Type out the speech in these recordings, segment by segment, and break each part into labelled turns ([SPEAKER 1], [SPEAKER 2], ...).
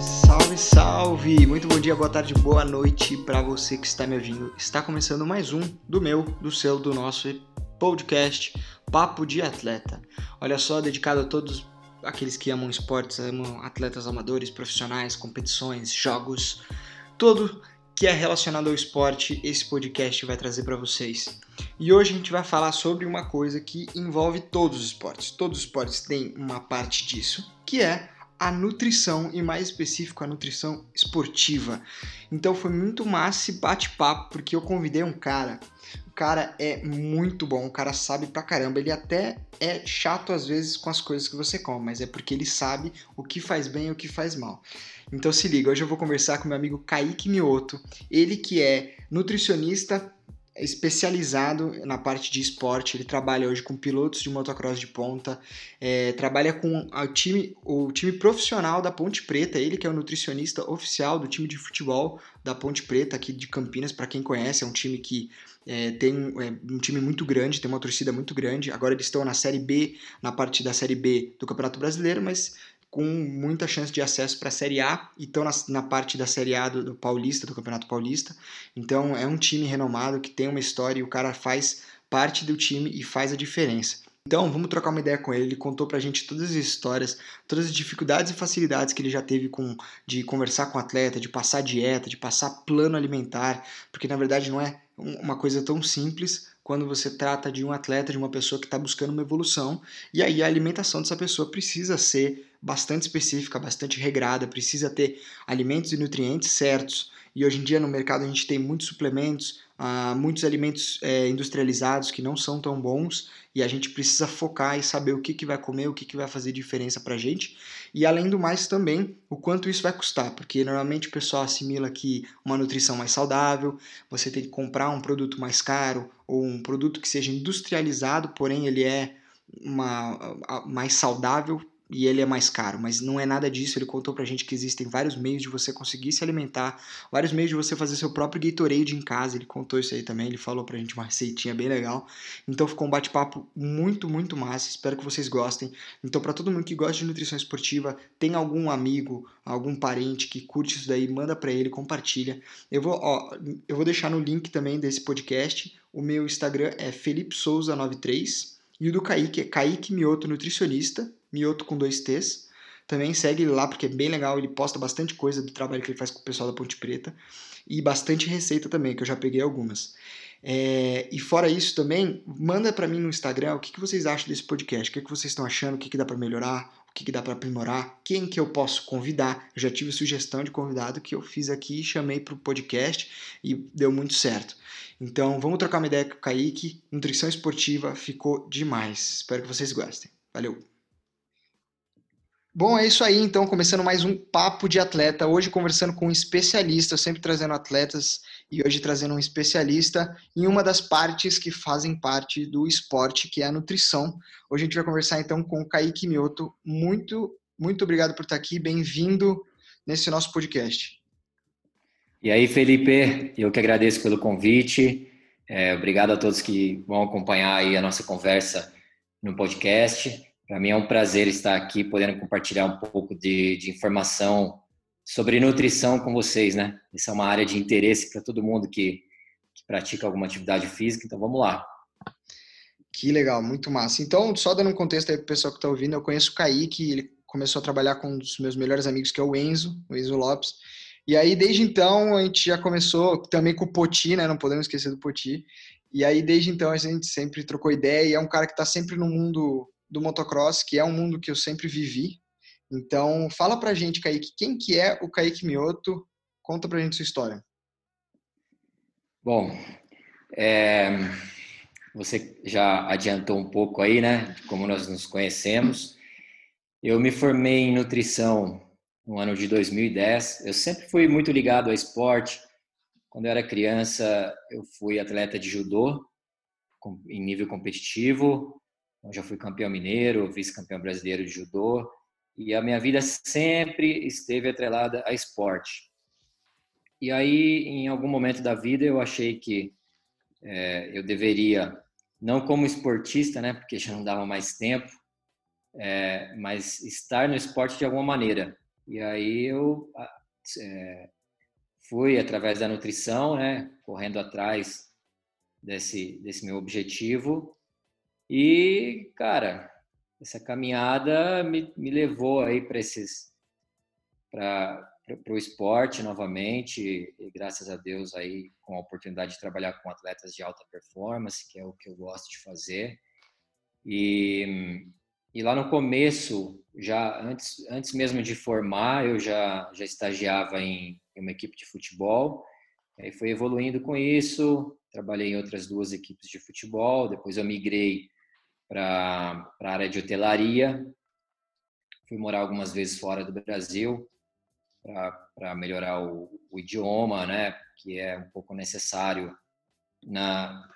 [SPEAKER 1] Salve, salve! Muito bom dia, boa tarde, boa noite para você que está me ouvindo. Está começando mais um do meu, do seu, do nosso podcast Papo de Atleta. Olha só, dedicado a todos aqueles que amam esportes, amam atletas amadores, profissionais, competições, jogos, tudo que é relacionado ao esporte, esse podcast vai trazer para vocês. E hoje a gente vai falar sobre uma coisa que envolve todos os esportes. Todos os esportes têm uma parte disso, que é a nutrição e mais específico a nutrição esportiva. Então foi muito massa esse bate-papo porque eu convidei um cara. O cara é muito bom, o cara sabe pra caramba. Ele até é chato às vezes com as coisas que você come, mas é porque ele sabe o que faz bem e o que faz mal. Então se liga, hoje eu vou conversar com meu amigo Kaique Mioto, ele que é nutricionista especializado na parte de esporte. Ele trabalha hoje com pilotos de motocross de ponta, é, trabalha com o time, o time profissional da Ponte Preta. Ele que é o nutricionista oficial do time de futebol da Ponte Preta aqui de Campinas. Para quem conhece, é um time que é, tem é, um time muito grande, tem uma torcida muito grande. Agora eles estão na Série B, na parte da Série B do Campeonato Brasileiro, mas com muita chance de acesso para a Série A e estão na, na, parte da Série A do, do, Paulista, do Campeonato Paulista. Então é um time renomado que tem uma história e o cara faz parte do time e faz a diferença. Então, vamos trocar uma ideia com ele. Ele contou pra gente todas as histórias, todas as dificuldades e facilidades que ele já teve com de conversar com o atleta, de passar dieta, de passar plano alimentar, porque na verdade não é uma coisa tão simples quando você trata de um atleta, de uma pessoa que está buscando uma evolução, e aí a alimentação dessa pessoa precisa ser bastante específica, bastante regrada, precisa ter alimentos e nutrientes certos. E hoje em dia no mercado a gente tem muitos suplementos, uh, muitos alimentos é, industrializados que não são tão bons e a gente precisa focar e saber o que, que vai comer, o que, que vai fazer diferença para a gente. E além do mais também o quanto isso vai custar, porque normalmente o pessoal assimila que uma nutrição mais saudável, você tem que comprar um produto mais caro ou um produto que seja industrializado, porém ele é uma, mais saudável e ele é mais caro, mas não é nada disso. Ele contou pra gente que existem vários meios de você conseguir se alimentar, vários meios de você fazer seu próprio Gatorade em casa. Ele contou isso aí também, ele falou pra gente uma receitinha bem legal. Então ficou um bate-papo muito, muito massa. Espero que vocês gostem. Então, para todo mundo que gosta de nutrição esportiva, tem algum amigo, algum parente que curte isso daí, manda para ele, compartilha. Eu vou, ó, eu vou deixar no link também desse podcast. O meu Instagram é Felipe Souza 93 e o do Kaique é Kaique Mioto Nutricionista Mioto com dois T's. Também segue ele lá porque é bem legal, ele posta bastante coisa do trabalho que ele faz com o pessoal da Ponte Preta e bastante receita também, que eu já peguei algumas. É, e fora isso também, manda para mim no Instagram o que, que vocês acham desse podcast, o que, que vocês estão achando, o que, que dá para melhorar, o que, que dá para aprimorar, quem que eu posso convidar. Eu já tive sugestão de convidado que eu fiz aqui, chamei para o podcast e deu muito certo. Então vamos trocar uma ideia com o Kaique. Nutrição esportiva ficou demais. Espero que vocês gostem. Valeu! Bom, é isso aí, então, começando mais um Papo de Atleta. Hoje conversando com um especialista, sempre trazendo atletas e hoje trazendo um especialista em uma das partes que fazem parte do esporte, que é a nutrição. Hoje a gente vai conversar então com o Kaique Mioto. Muito, muito obrigado por estar aqui, bem-vindo nesse nosso podcast.
[SPEAKER 2] E aí, Felipe, eu que agradeço pelo convite. É, obrigado a todos que vão acompanhar aí a nossa conversa no podcast. Para mim é um prazer estar aqui, podendo compartilhar um pouco de, de informação sobre nutrição com vocês, né? Essa é uma área de interesse para todo mundo que, que pratica alguma atividade física, então vamos lá.
[SPEAKER 1] Que legal, muito massa. Então, só dando um contexto aí para o pessoal que está ouvindo, eu conheço o Kaique, ele começou a trabalhar com um dos meus melhores amigos, que é o Enzo, o Enzo Lopes. E aí, desde então, a gente já começou também com o Poti, né? Não podemos esquecer do Poti. E aí, desde então, a gente sempre trocou ideia e é um cara que está sempre no mundo do motocross, que é um mundo que eu sempre vivi. Então, fala pra gente, Kaique, quem que é o Kaique Mioto? Conta pra gente sua história.
[SPEAKER 2] Bom, é, você já adiantou um pouco aí, né, como nós nos conhecemos. Eu me formei em nutrição no ano de 2010. Eu sempre fui muito ligado ao esporte. Quando eu era criança, eu fui atleta de judô em nível competitivo. Eu já fui campeão mineiro, vice-campeão brasileiro de judô e a minha vida sempre esteve atrelada a esporte. E aí, em algum momento da vida, eu achei que é, eu deveria, não como esportista, né, porque já não dava mais tempo, é, mas estar no esporte de alguma maneira. E aí eu é, fui através da nutrição, né, correndo atrás desse desse meu objetivo. E cara, essa caminhada me, me levou aí para esses para o esporte novamente, e graças a Deus aí com a oportunidade de trabalhar com atletas de alta performance, que é o que eu gosto de fazer. E, e lá no começo, já antes, antes mesmo de formar, eu já, já estagiava em, em uma equipe de futebol, aí foi evoluindo com isso, trabalhei em outras duas equipes de futebol, depois eu migrei para a área de hotelaria, fui morar algumas vezes fora do Brasil, para melhorar o, o, idioma, né, que é um pouco necessário na,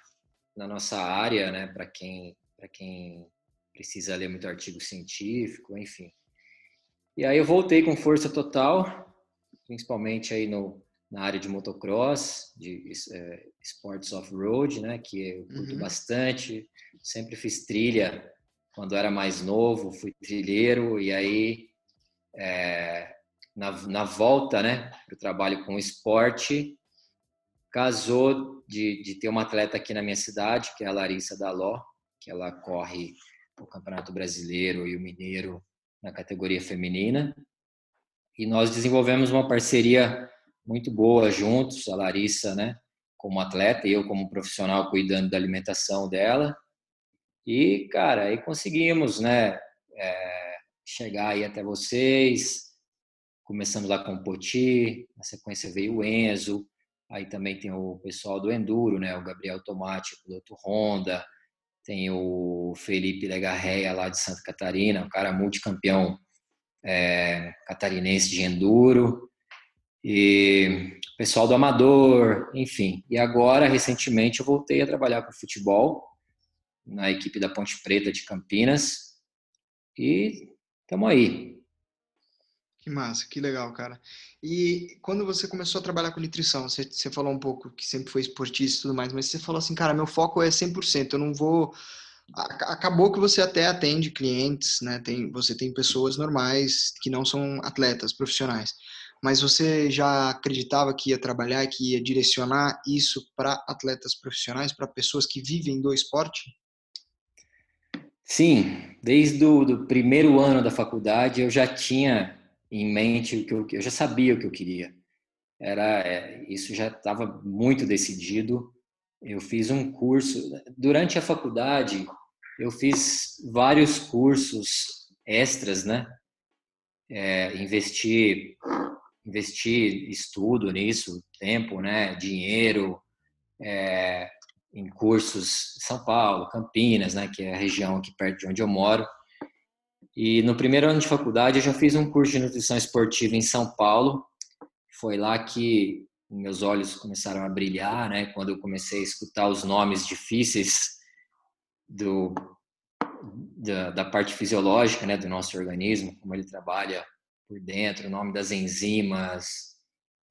[SPEAKER 2] na nossa área, né, para quem para quem precisa ler muito artigo científico, enfim. E aí eu voltei com força total, principalmente aí no, na área de motocross, de é, esportes off-road, né, que eu curto uhum. bastante. Sempre fiz trilha quando era mais novo, fui trilheiro e aí é, na, na volta né, para o trabalho com esporte, casou de, de ter uma atleta aqui na minha cidade, que é a Larissa Daló, que ela corre o Campeonato Brasileiro e o Mineiro na categoria feminina. E nós desenvolvemos uma parceria muito boa juntos, a Larissa, né, como atleta e eu como profissional cuidando da alimentação dela. E, cara, aí conseguimos, né, é, chegar aí até vocês, Começamos lá com o Poti, na sequência veio o Enzo, aí também tem o pessoal do Enduro, né? O Gabriel Tomate, o piloto Honda, tem o Felipe Legarreia lá de Santa Catarina, um cara multicampeão é, catarinense de Enduro, e pessoal do Amador, enfim. E agora, recentemente, eu voltei a trabalhar com futebol na equipe da Ponte Preta de Campinas, e estamos aí,
[SPEAKER 1] que massa, que legal, cara. E quando você começou a trabalhar com nutrição, você, você falou um pouco que sempre foi esportista e tudo mais, mas você falou assim, cara, meu foco é 100%, eu não vou... Acabou que você até atende clientes, né? Tem, você tem pessoas normais que não são atletas profissionais, mas você já acreditava que ia trabalhar, que ia direcionar isso para atletas profissionais, para pessoas que vivem do esporte?
[SPEAKER 2] Sim, desde o primeiro ano da faculdade eu já tinha em mente o que eu, eu já sabia o que eu queria. Era é, isso já estava muito decidido. Eu fiz um curso durante a faculdade. Eu fiz vários cursos extras, né? É, investi investi estudo nisso, tempo, né? Dinheiro. É, em cursos em São Paulo, Campinas, né, que é a região aqui perto de onde eu moro. E no primeiro ano de faculdade eu já fiz um curso de nutrição esportiva em São Paulo. Foi lá que meus olhos começaram a brilhar, né? Quando eu comecei a escutar os nomes difíceis do da, da parte fisiológica, né, do nosso organismo, como ele trabalha por dentro, o nome das enzimas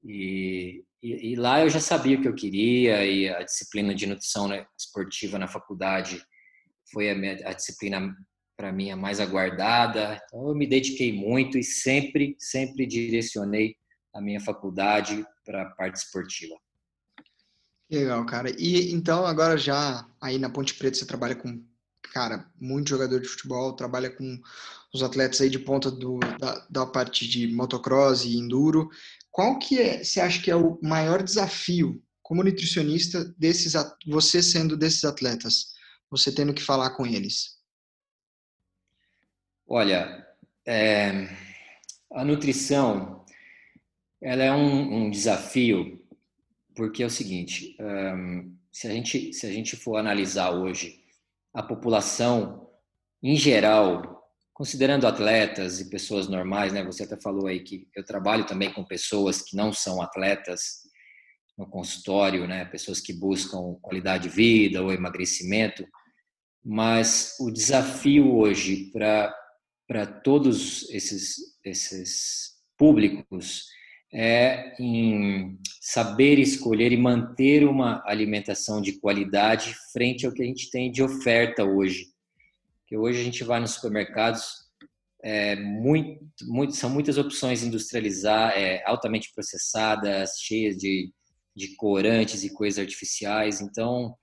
[SPEAKER 2] e, e, e, lá eu já sabia o que eu queria e a disciplina de nutrição né, esportiva na faculdade foi a, minha, a disciplina para mim a mais aguardada. Então eu me dediquei muito e sempre, sempre direcionei a minha faculdade para a parte esportiva.
[SPEAKER 1] Legal, cara. E então agora já aí na Ponte Preta você trabalha com, cara, muito jogador de futebol, trabalha com os atletas aí de ponta do, da, da parte de motocross e enduro. Qual que é, você acha que é o maior desafio como nutricionista desses, você sendo desses atletas, você tendo que falar com eles?
[SPEAKER 2] Olha, é, a nutrição ela é um, um, desafio porque é o seguinte: se a gente se a gente for analisar hoje a população em geral, considerando atletas e pessoas normais, né? Você até falou aí que eu trabalho também com pessoas que não são atletas no consultório, né? Pessoas que buscam qualidade de vida ou emagrecimento, mas o desafio hoje para para todos esses, esses públicos é em saber escolher e manter uma alimentação de qualidade frente ao que a gente tem de oferta hoje. Hoje a gente vai nos supermercados, é, muito, muito, são muitas opções industrializadas, é, altamente processadas, cheias de, de corantes e coisas artificiais. Então,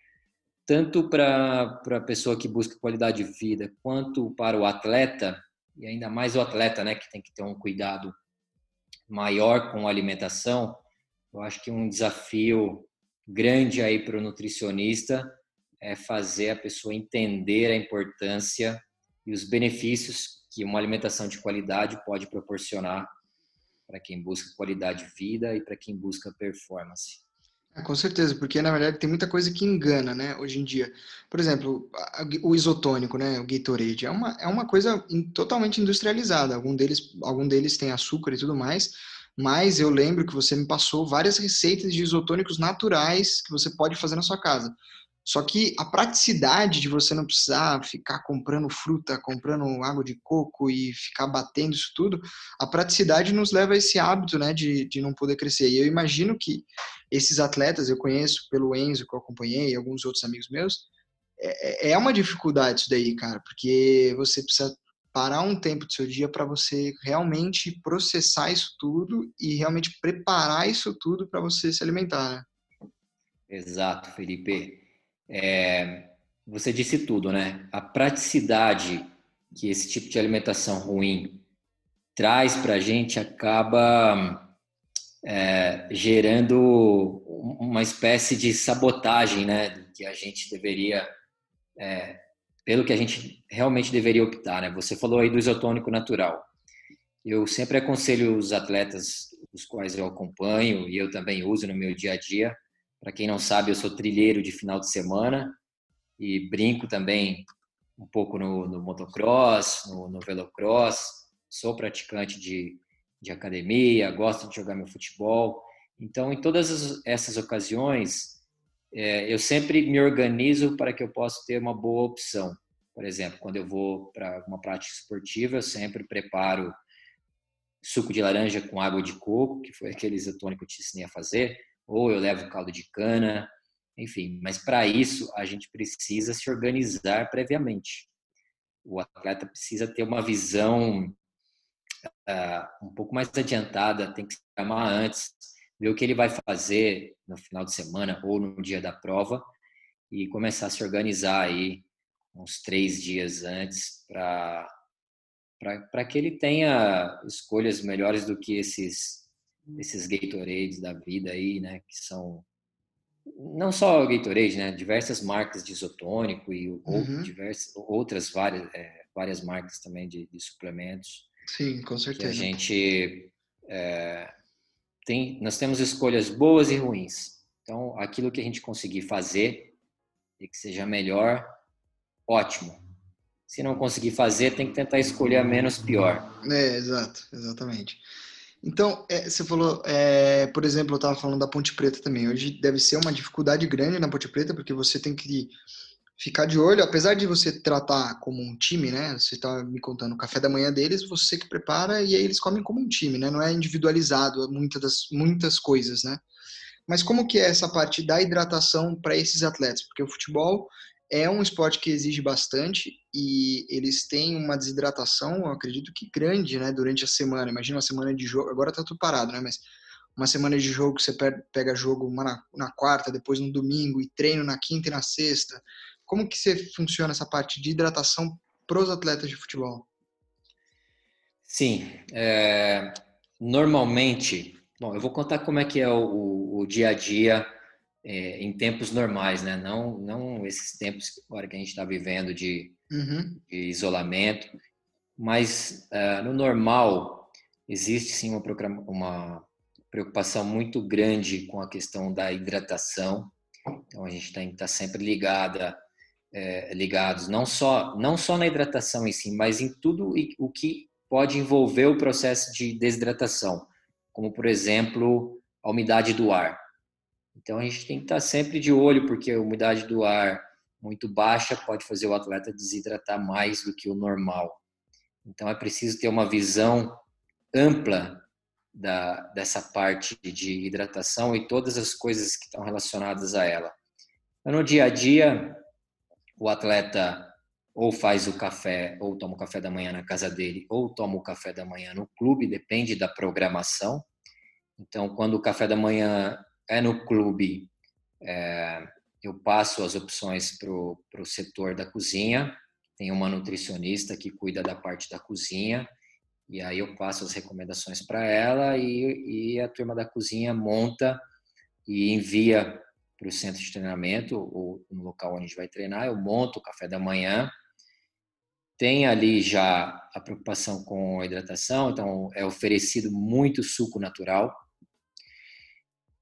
[SPEAKER 2] tanto para a pessoa que busca qualidade de vida, quanto para o atleta, e ainda mais o atleta, né, que tem que ter um cuidado maior com a alimentação, eu acho que um desafio grande aí para o nutricionista é fazer a pessoa entender a importância e os benefícios que uma alimentação de qualidade pode proporcionar para quem busca qualidade de vida e para quem busca performance.
[SPEAKER 1] É, com certeza, porque na verdade tem muita coisa que engana, né, hoje em dia. Por exemplo, o isotônico, né, o Gatorade, é uma, é uma coisa totalmente industrializada. Algum deles, algum deles tem açúcar e tudo mais, mas eu lembro que você me passou várias receitas de isotônicos naturais que você pode fazer na sua casa. Só que a praticidade de você não precisar ficar comprando fruta, comprando água de coco e ficar batendo isso tudo, a praticidade nos leva a esse hábito, né, de, de não poder crescer. E eu imagino que esses atletas, eu conheço pelo Enzo que eu acompanhei, e alguns outros amigos meus, é, é, é uma dificuldade isso daí, cara, porque você precisa parar um tempo do seu dia para você realmente processar isso tudo e realmente preparar isso tudo para você se alimentar, né?
[SPEAKER 2] Exato, Felipe. É, você disse tudo, né? A praticidade que esse tipo de alimentação ruim traz para a gente acaba é, gerando uma espécie de sabotagem, né? Que a gente deveria, é, pelo que a gente realmente deveria optar, né? Você falou aí do isotônico natural. Eu sempre aconselho os atletas, os quais eu acompanho e eu também uso no meu dia a dia, para quem não sabe, eu sou trilheiro de final de semana e brinco também um pouco no, no motocross, no, no, velocross. Sou praticante de, de academia, gosto de jogar meu futebol. Então, em todas essas ocasiões, é, eu sempre me organizo para que eu possa ter uma boa opção. Por exemplo, quando eu vou para uma prática esportiva, eu sempre preparo suco de laranja com água de coco, que foi aquele isotônico que eu te ensinei a fazer ou eu levo caldo de cana, enfim. Mas para isso a gente precisa se organizar previamente. O atleta precisa ter uma visão uh, um pouco mais adiantada, tem que se chamar antes, ver o que ele vai fazer no final de semana ou no dia da prova e começar a se organizar aí uns três dias antes para para que ele tenha escolhas melhores do que esses esses Gatorades da vida aí, né, que são não só Gatorade, né, diversas marcas de isotônico e uhum. diversas outras várias é, várias marcas também de, de, suplementos.
[SPEAKER 1] Sim, com certeza.
[SPEAKER 2] Que a gente é, tem, nós temos escolhas boas e ruins. Então, aquilo que a gente conseguir fazer e que seja melhor, ótimo. Se não conseguir fazer, tem que tentar escolher a menos pior.
[SPEAKER 1] É, exato, exatamente. Então, é, você falou, é, por exemplo, eu estava falando da Ponte Preta também. Hoje deve ser uma dificuldade grande na Ponte Preta, porque você tem que ficar de olho, apesar de você tratar como um time, né? Você está me contando o café da manhã deles, você que prepara e aí eles comem como um time, né? Não é individualizado muitas das muitas coisas, né? Mas como que é essa parte da hidratação para esses atletas? Porque o futebol é um esporte que exige bastante e eles têm uma desidratação, acredito que grande, né, durante a semana. Imagina uma semana de jogo, agora tá tudo parado, né, mas uma semana de jogo, você pega jogo na, na quarta, depois no domingo e treino na quinta e na sexta. Como que você funciona essa parte de hidratação para os atletas de futebol?
[SPEAKER 2] Sim, é, normalmente, bom, eu vou contar como é que é o, o, o dia a dia é, em tempos normais, né? Não, não esses tempos agora que a gente está vivendo de, uhum. de, isolamento, mas uh, no normal existe sim uma, uma preocupação muito grande com a questão da hidratação. Então a gente tem que estar tá sempre ligada, é, ligados não só não só na hidratação em si, mas em tudo o que pode envolver o processo de desidratação, como por exemplo a umidade do ar. Então a gente tem que estar sempre de olho, porque a umidade do ar muito baixa pode fazer o atleta desidratar mais do que o normal. Então é preciso ter uma visão ampla da, dessa parte de hidratação e todas as coisas que estão relacionadas a ela. Então, no dia a dia, o atleta ou faz o café, ou toma o café da manhã na casa dele, ou toma o café da manhã no clube, depende da programação. Então, quando o café da manhã é no clube, é, eu passo as opções para o setor da cozinha. Tem uma nutricionista que cuida da parte da cozinha, e aí eu passo as recomendações para ela e, e, a turma da cozinha monta e envia para o centro de treinamento, ou no local onde a gente vai treinar. Eu monto o café da manhã. Tem ali já a preocupação com a hidratação, então é oferecido muito suco natural.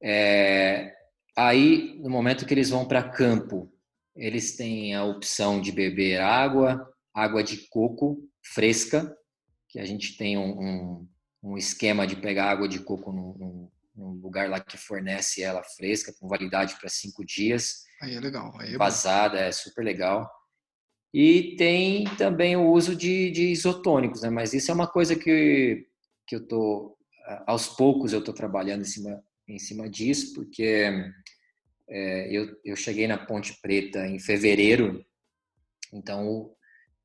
[SPEAKER 2] É, Aí, no momento que eles vão para campo, eles têm a opção de beber água, água de coco fresca, que a gente tem um, um, um esquema de pegar água de coco num, num, lugar lá que fornece ela fresca, com validade para cinco dias.
[SPEAKER 1] Aí é legal. Aí é
[SPEAKER 2] vazada, é super legal. E tem também o uso de, de isotônicos, né? Mas isso é uma coisa que, que eu tô aos poucos eu estou trabalhando em cima em cima disso, porque é, eu, eu cheguei na Ponte Preta em fevereiro, então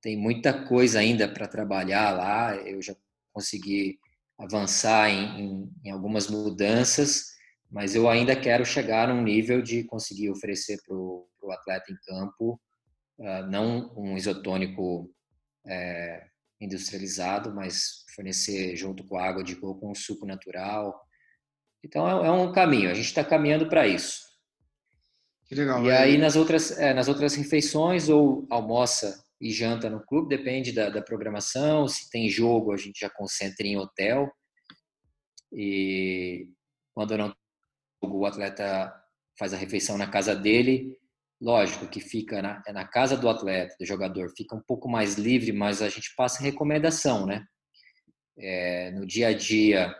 [SPEAKER 2] tem muita coisa ainda para trabalhar lá. Eu já consegui avançar em, em, em, algumas mudanças, mas eu ainda quero chegar num nível de conseguir oferecer para o atleta em campo uh, não um isotônico é, industrializado, mas fornecer junto com a água de coco um suco natural. Então é, é um caminho. A gente está caminhando para isso.
[SPEAKER 1] Que legal.
[SPEAKER 2] E aí nas outras, é, nas outras refeições ou almoça e janta no clube, depende da, da, programação. Se tem jogo, a gente já concentra em hotel. E quando não o atleta faz a refeição na casa dele, lógico que fica na, é na casa do atleta, do jogador, fica um pouco mais livre, mas a gente passa recomendação, né? É, no dia a dia,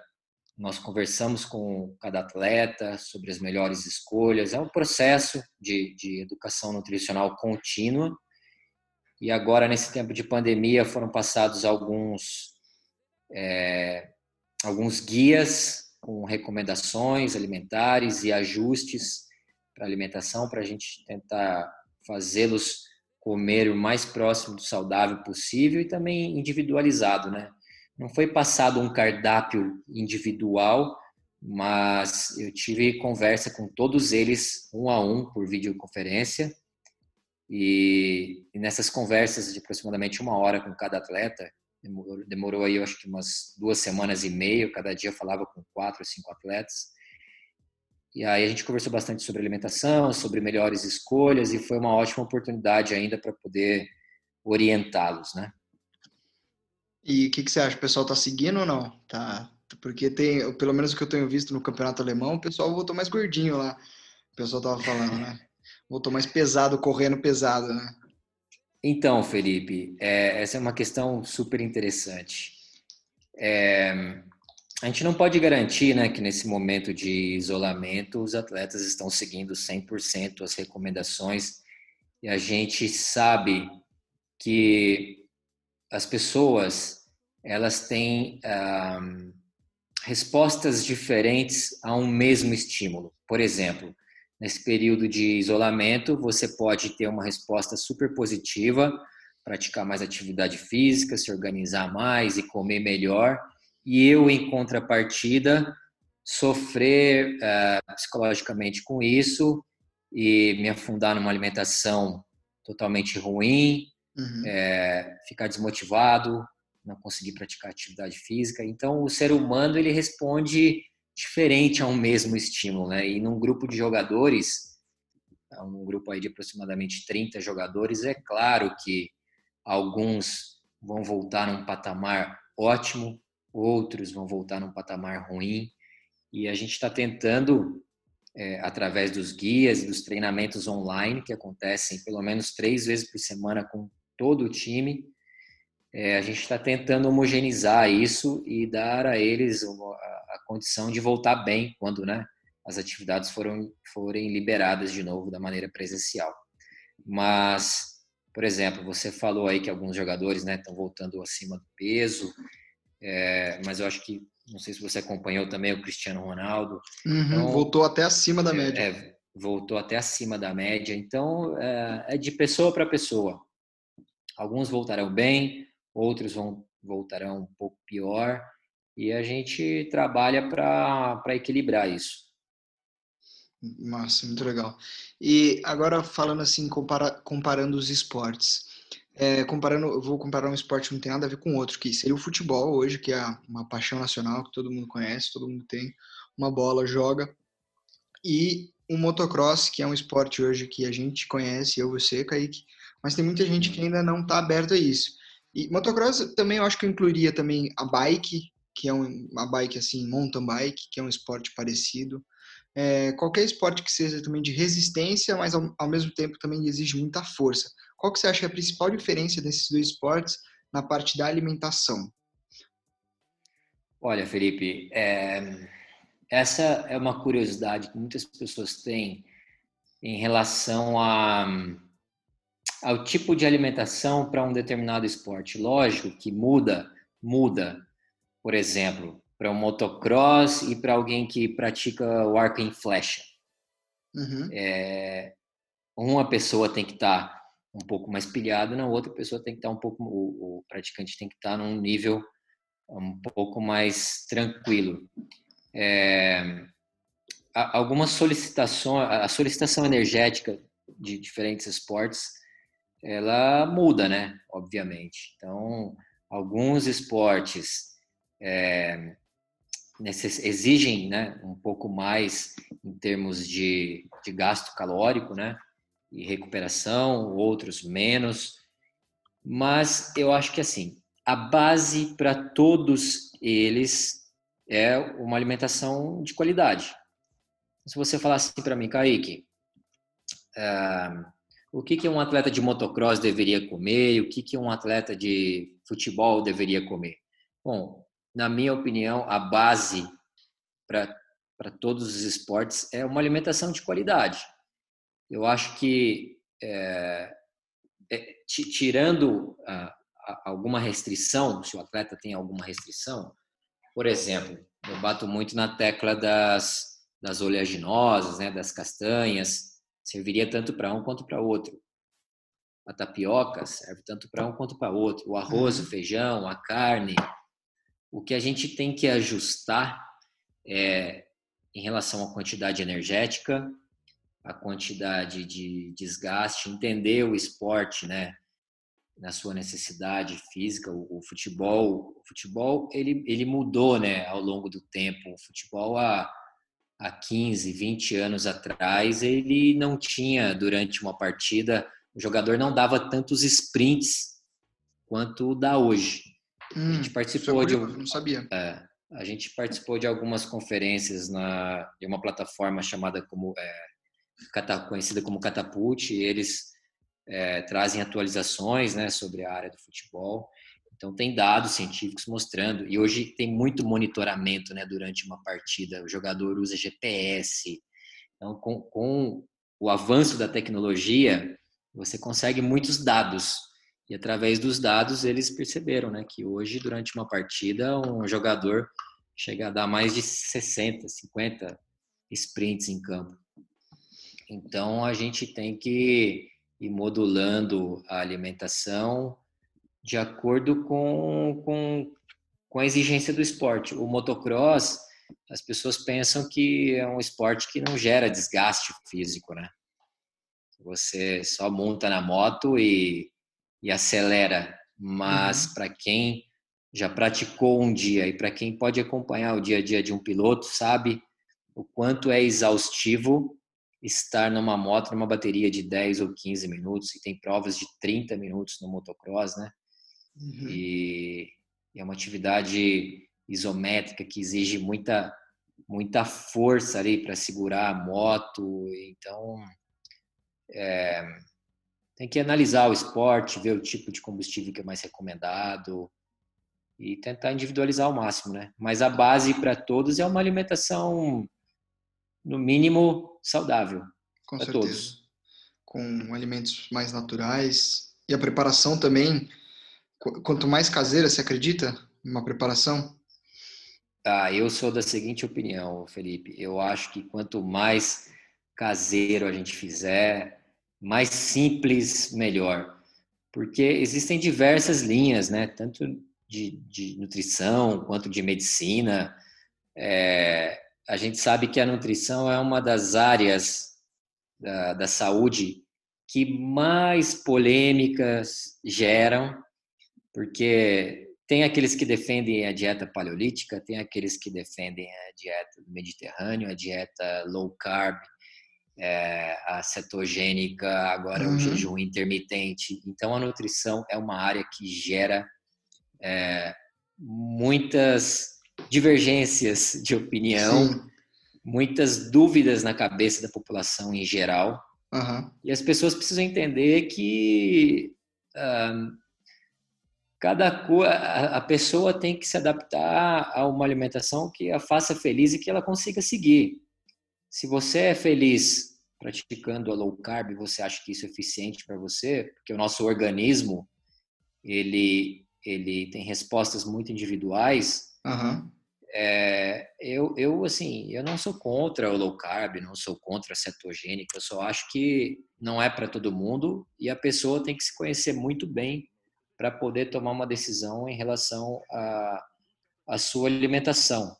[SPEAKER 2] nós conversamos com cada atleta sobre as melhores escolhas. É um processo de, de educação nutricional contínua. E agora, nesse tempo de pandemia, foram passados alguns, é, alguns guias com recomendações alimentares e ajustes para alimentação, para a gente tentar fazê-los comer o mais próximo do saudável possível e também individualizado, né? Não foi passado um cardápio individual, mas eu tive conversa com todos eles um a um por videoconferência. E, e nessas conversas de aproximadamente uma hora com cada atleta, demorou, demorou aí eu acho que umas duas semanas e meia, cada dia eu falava com quatro ou cinco atletas. E aí a gente conversou bastante sobre alimentação, sobre melhores escolhas e foi uma ótima oportunidade ainda para poder orientá-los, né?
[SPEAKER 1] E o que, que você acha? O pessoal tá seguindo ou não? Tá. Porque tem, pelo menos o que eu tenho visto no campeonato alemão, o pessoal voltou mais gordinho lá. O pessoal tava falando, né? Voltou mais pesado, correndo pesado, né?
[SPEAKER 2] Então, Felipe, é, essa é uma questão super interessante. É, a gente não pode garantir né, que nesse momento de isolamento os atletas estão seguindo 100% as recomendações e a gente sabe que as pessoas elas têm um, respostas diferentes a um mesmo estímulo. Por exemplo, nesse período de isolamento, você pode ter uma resposta super positiva, praticar mais atividade física, se organizar mais e comer melhor. E eu, em contrapartida, sofrer uh, psicologicamente com isso e me afundar numa alimentação totalmente ruim, uhum. é, ficar desmotivado, não conseguir praticar atividade física. Então, o ser humano ele responde diferente a um mesmo estímulo, né? E num grupo de jogadores, um grupo aí de aproximadamente 30 jogadores, é claro que alguns vão voltar num patamar ótimo, outros vão voltar num patamar ruim, e a gente está tentando é, através dos guias e dos treinamentos online que acontecem pelo menos três vezes por semana com todo o time. É, a gente está tentando homogeneizar isso e dar a eles uma, a, condição de voltar bem quando né, as atividades foram, forem liberadas de novo da maneira presencial. Mas, por exemplo, você falou aí que alguns jogadores estão né, voltando acima do peso, é, mas eu acho que Não sei se você acompanhou também o Cristiano Ronaldo.
[SPEAKER 1] Uhum, então, voltou até acima da é, média.
[SPEAKER 2] É, voltou até acima da média. Então, é, é de pessoa para pessoa. Alguns voltarão bem, outros vão voltarão um pouco pior. E a gente trabalha para equilibrar isso.
[SPEAKER 1] Massa, muito legal. E agora falando assim, compara, comparando os esportes. É, comparando, vou comparar um esporte que não tem nada a ver com outro, que seria o futebol hoje, que é uma paixão nacional que todo mundo conhece, todo mundo tem uma bola, joga. E o motocross, que é um esporte hoje que a gente conhece, eu, você, Kaique, mas tem muita gente que ainda não está aberto a isso. E motocross também eu acho que eu incluiria também a bike, que é um, uma bike assim, mountain bike, que é um esporte parecido é, qualquer esporte que seja também de resistência, mas ao, ao, mesmo tempo também exige muita força. Qual que você acha que é a principal diferença desses dois esportes na parte da alimentação?
[SPEAKER 2] Olha, Felipe, é, essa é uma curiosidade que muitas pessoas têm em relação a, ao tipo de alimentação para um determinado esporte. Lógico que muda, muda. Por exemplo, para um motocross e para alguém que pratica o arco em flecha. Uhum. É, uma pessoa tem que estar tá um pouco mais pilhada, na outra pessoa tem que estar tá um pouco, o, o, praticante tem que estar tá num nível um pouco mais tranquilo. É, algumas solicitações, a solicitação energética de diferentes esportes, ela muda, né? Obviamente. Então, alguns esportes é, exigem né, um pouco mais em termos de, de gasto calórico né, e recuperação, outros menos. Mas eu acho que assim, a base para todos eles é uma alimentação de qualidade. Se você falar assim para mim, Kaique, uh, o que, que um atleta de motocross deveria comer, o que, que um atleta de futebol deveria comer? Bom, na minha opinião, a base para todos os esportes é uma alimentação de qualidade. Eu acho que, é, é, tirando alguma restrição, se o atleta tem alguma restrição, por exemplo, eu bato muito na tecla das, das oleaginosas, né, das castanhas, serviria tanto para um quanto para outro. A tapioca serve tanto para um quanto para outro. O arroz, o uhum. feijão, a carne, o que a gente tem que ajustar é em relação à quantidade energética, a quantidade de desgaste, entender o esporte, né, na sua necessidade física, o, o, futebol, o futebol ele, ele mudou, né, ao longo do tempo. O futebol há, há 15, 20 anos atrás, ele não tinha durante uma partida, o jogador não dava tantos sprints quanto dá hoje. Hum, a gente participou é de
[SPEAKER 1] não sabia.
[SPEAKER 2] É, a gente participou de algumas conferências na de uma plataforma chamada como é, conhecida como Catapult. E eles é, trazem atualizações, né, sobre a área do futebol. Então tem dados científicos mostrando e hoje tem muito monitoramento, né, durante uma partida. O jogador usa GPS. Então com, com o avanço da tecnologia você consegue muitos dados e através dos dados eles perceberam, né, que hoje durante uma partida um jogador chega a dar mais de 60, 50 sprints em campo. Então a gente tem que ir modulando a alimentação de acordo com, com, com a exigência do esporte. O motocross, as pessoas pensam que é um esporte que não gera desgaste físico, né? Você só monta na moto e e acelera, mas uhum. para quem já praticou um dia e para quem pode acompanhar o dia a dia de um piloto, sabe o quanto é exaustivo estar numa moto numa bateria de 10 ou 15 minutos e tem provas de 30 minutos no motocross, né? Uhum. E, e é uma atividade isométrica que exige muita muita força ali para segurar a moto, então é, tem que analisar o esporte, ver o tipo de combustível que é mais recomendado e tentar individualizar ao máximo, né? Mas a base para todos é uma alimentação, no mínimo, saudável.
[SPEAKER 1] Com certeza. Todos. Com alimentos mais naturais. E a preparação também, quanto mais caseira, você acredita? Uma preparação?
[SPEAKER 2] Ah, eu sou da seguinte opinião, Felipe. Eu acho que quanto mais caseiro a gente fizer, mais simples, melhor. Porque existem diversas linhas, né? Tanto de, de nutrição quanto de medicina. É, a gente sabe que a nutrição é uma das áreas da, da saúde que mais polêmicas geram, porque tem aqueles que defendem a dieta paleolítica, tem aqueles que defendem a dieta do Mediterrâneo, a dieta low carb, é, a cetogênica, agora uhum. o jejum intermitente. Então, a nutrição é uma área que gera é, muitas divergências de opinião, Sim. muitas dúvidas na cabeça da população em geral. Uhum. E as pessoas precisam entender que uh, cada a, pessoa tem que se adaptar a uma alimentação que a faça feliz e que ela consiga seguir. Se você é feliz praticando a low carb, você acha que isso é eficiente para você, porque o nosso organismo ele ele tem respostas muito individuais. Uhum. É, eu, eu, assim, eu não sou contra o low carb, não sou contra a cetogênica, eu só acho que não é para todo mundo e a pessoa tem que se conhecer muito bem para poder tomar uma decisão em relação à sua alimentação.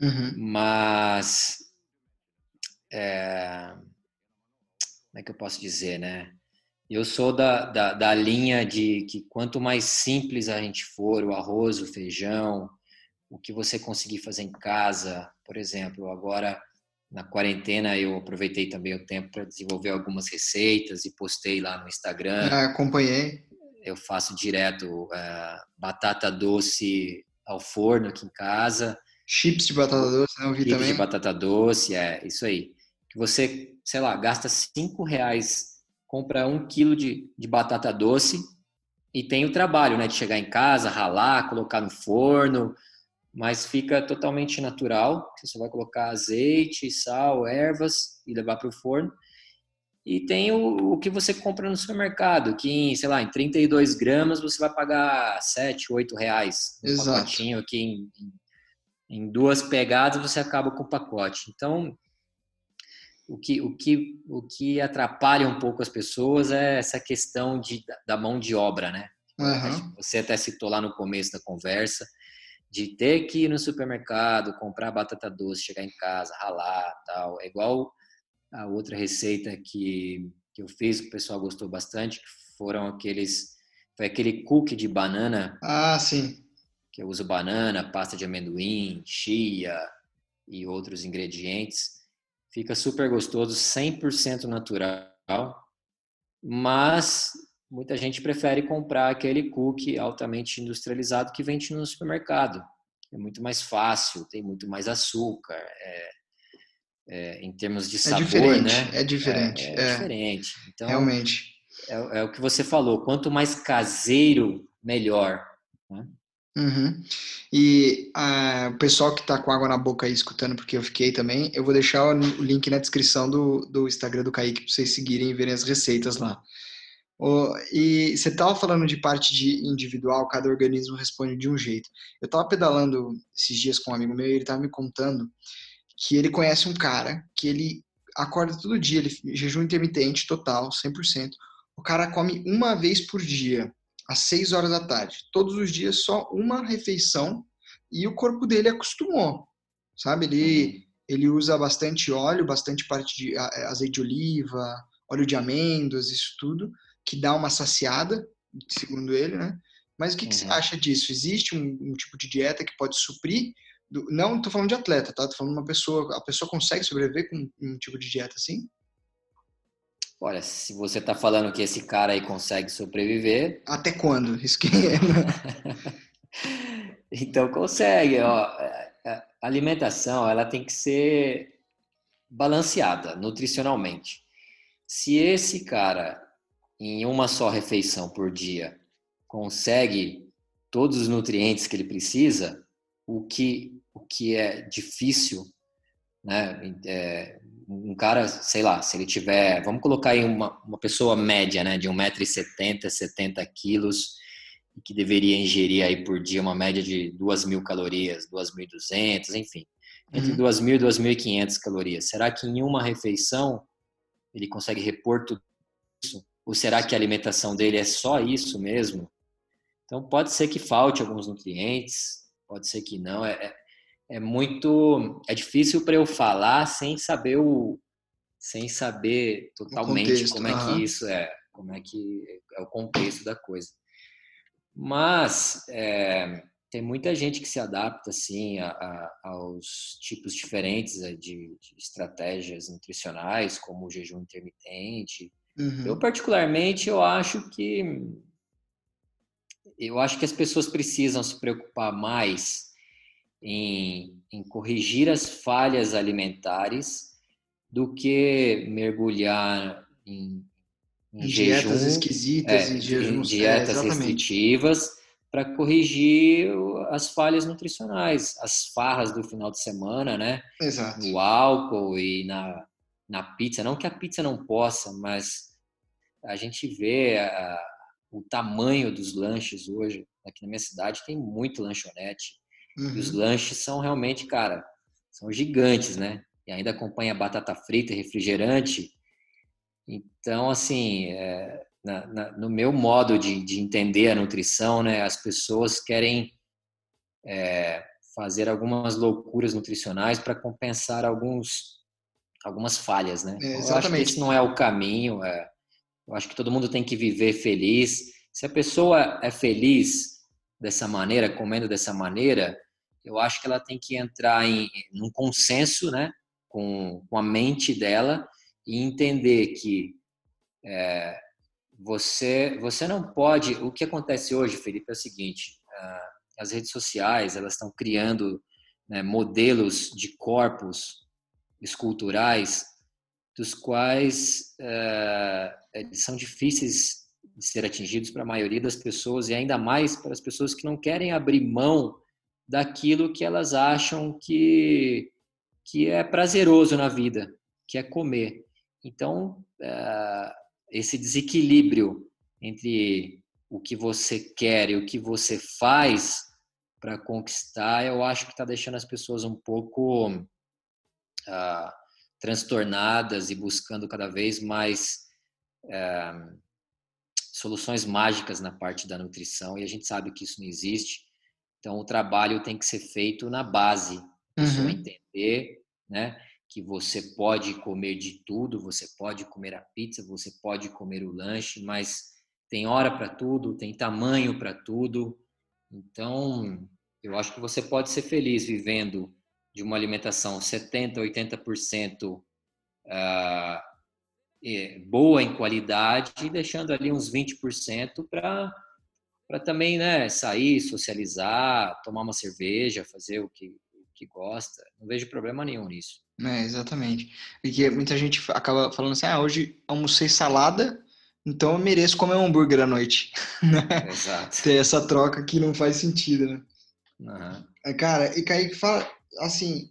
[SPEAKER 2] Uhum. Mas, é, como é que eu posso dizer, né? Eu sou da, da, da linha de que quanto mais simples a gente for, o arroz, o feijão, o que você conseguir fazer em casa, por exemplo, agora na quarentena eu aproveitei também o tempo para desenvolver algumas receitas e postei lá no Instagram.
[SPEAKER 1] Ah, acompanhei.
[SPEAKER 2] Eu faço direto uh, batata doce ao forno aqui em casa.
[SPEAKER 1] Chips de batata doce, né? Eu vi
[SPEAKER 2] Chips
[SPEAKER 1] também.
[SPEAKER 2] de batata doce, é isso aí. Que você, sei lá, gasta cinco reais, compra um quilo de, de batata doce e tem o trabalho, né? De chegar em casa, ralar, colocar no forno, mas fica totalmente natural. Você só vai colocar azeite, sal, ervas e levar para o forno. E tem o, o, que você compra no supermercado, que em, sei lá, em 32 gramas você vai pagar 7, 8 reais. Um Exato. pacotinho aqui em, em, em duas pegadas você acaba com o pacote. Então, o que, o, que, o que atrapalha um pouco as pessoas é essa questão de, da mão de obra, né? Uhum. Você até citou lá no começo da conversa, de ter que ir no supermercado, comprar batata doce, chegar em casa, ralar, tal. É igual a outra receita que, que eu fiz, que o pessoal gostou bastante, foram aqueles foi aquele cookie de banana.
[SPEAKER 1] Ah, sim.
[SPEAKER 2] Que eu uso banana, pasta de amendoim, chia e outros ingredientes. Fica super gostoso, 100% natural. Mas muita gente prefere comprar aquele cookie altamente industrializado que vende no supermercado. É muito mais fácil, tem muito mais açúcar. É, é, em termos de é sabor,
[SPEAKER 1] é diferente,
[SPEAKER 2] né?
[SPEAKER 1] É diferente.
[SPEAKER 2] É, é, é diferente. Então,
[SPEAKER 1] realmente.
[SPEAKER 2] É, o que você falou. Quanto mais caseiro, melhor. Né?
[SPEAKER 1] Uhum. E uh, o pessoal que está com água na boca aí escutando, porque eu fiquei também, eu vou deixar o link na descrição do, do Instagram do Kaique para vocês seguirem e verem as receitas lá. Oh, e você estava falando de parte de individual, cada organismo responde de um jeito. Eu estava pedalando esses dias com um amigo meu e ele estava me contando que ele conhece um cara que ele acorda todo dia, ele jejum intermitente total, 100%. O cara come uma vez por dia, às 6 horas da tarde. Todos os dias só uma refeição e o corpo dele acostumou, sabe? Ele, uhum. ele usa bastante óleo, bastante parte de azeite de oliva, óleo de amêndoas, isso tudo que dá uma saciada, segundo ele, né? Mas o que, uhum. que você uhum. acha disso? Existe um, um, tipo de dieta que pode suprir? Do, não estou falando de atleta, tá? Estou falando de uma pessoa. A pessoa consegue sobreviver com um tipo de dieta assim?
[SPEAKER 2] Olha, se você está falando que esse cara aí consegue sobreviver.
[SPEAKER 1] Até quando? Isso que...
[SPEAKER 2] então consegue. Ó. A alimentação ela tem que ser balanceada nutricionalmente. Se esse cara em uma só refeição por dia consegue todos os nutrientes que ele precisa, o que, o que é difícil, né? É, um cara, sei lá, se ele tiver, vamos colocar aí uma, uma pessoa média, né, de 1,70m, 70 quilos, que deveria ingerir aí por dia uma média de 2 mil calorias, 2.200, enfim, entre uhum. 2.000 e 2.500 calorias. Será que em uma refeição ele consegue repor tudo isso? Ou será que a alimentação dele é só isso mesmo? Então pode ser que falte alguns nutrientes, pode ser que não. É, é, muito, é difícil para eu falar sem saber o, sem saber totalmente contexto, como é que isso é, como é que é o contexto da coisa. Mas é, tem muita gente que se adapta assim a, a, aos tipos diferentes de, de, estratégias nutricionais, como o jejum intermitente. Uhum. Eu particularmente eu acho que eu acho que as pessoas precisam se preocupar mais em, em corrigir as falhas alimentares do que mergulhar em
[SPEAKER 1] em dietas jejum, esquisitas, é, em jejuns,
[SPEAKER 2] dietas é, restritivas para corrigir as falhas nutricionais, as farras do final de semana, né?
[SPEAKER 1] Exato.
[SPEAKER 2] No álcool e na, na pizza. Não que a pizza não possa, mas a gente vê a, o tamanho dos lanches hoje. Aqui na minha cidade tem muito lanchonete. Uhum. E os lanches são realmente, cara, são gigantes, né? E ainda acompanha batata frita e refrigerante. Então, assim, é, na, na, no meu modo de, de, entender a nutrição, né, as pessoas querem é, fazer algumas loucuras nutricionais para compensar alguns, algumas falhas, né?
[SPEAKER 1] É, exatamente. Eu
[SPEAKER 2] acho que esse não é o caminho. É, eu acho que todo mundo tem que viver feliz. Se a pessoa é feliz dessa maneira, comendo dessa maneira, eu acho que ela tem que entrar em um consenso, né, com, com a mente dela e entender que é, você você não pode. O que acontece hoje, Felipe, é o seguinte: as redes sociais elas estão criando né, modelos de corpos esculturais dos quais eles são difíceis de ser atingidos para a maioria das pessoas e ainda mais para as pessoas que não querem abrir mão daquilo que elas acham que que é prazeroso na vida, que é comer. Então, uh, esse desequilíbrio entre o que você quer e o que você faz para conquistar, eu acho que está deixando as pessoas um pouco uh, transtornadas e buscando cada vez mais uh, soluções mágicas na parte da nutrição, e a gente sabe que isso não existe. Então, o trabalho tem que ser feito na base, uhum. entender, né? que você pode comer de tudo, você pode comer a pizza, você pode comer o lanche, mas tem hora para tudo, tem tamanho para tudo. Então, eu acho que você pode ser feliz vivendo de uma alimentação 70, 80% uh, boa em qualidade e deixando ali uns 20% para para também né, sair, socializar, tomar uma cerveja, fazer o que, o que gosta. Não vejo problema nenhum nisso.
[SPEAKER 1] É, exatamente. Porque muita gente acaba falando assim, ah, hoje almocei salada, então eu mereço comer um hambúrguer à noite.
[SPEAKER 2] Né? Exato.
[SPEAKER 1] Ter essa troca que não faz sentido, né?
[SPEAKER 2] Uhum.
[SPEAKER 1] Cara, e Kaique, fala assim,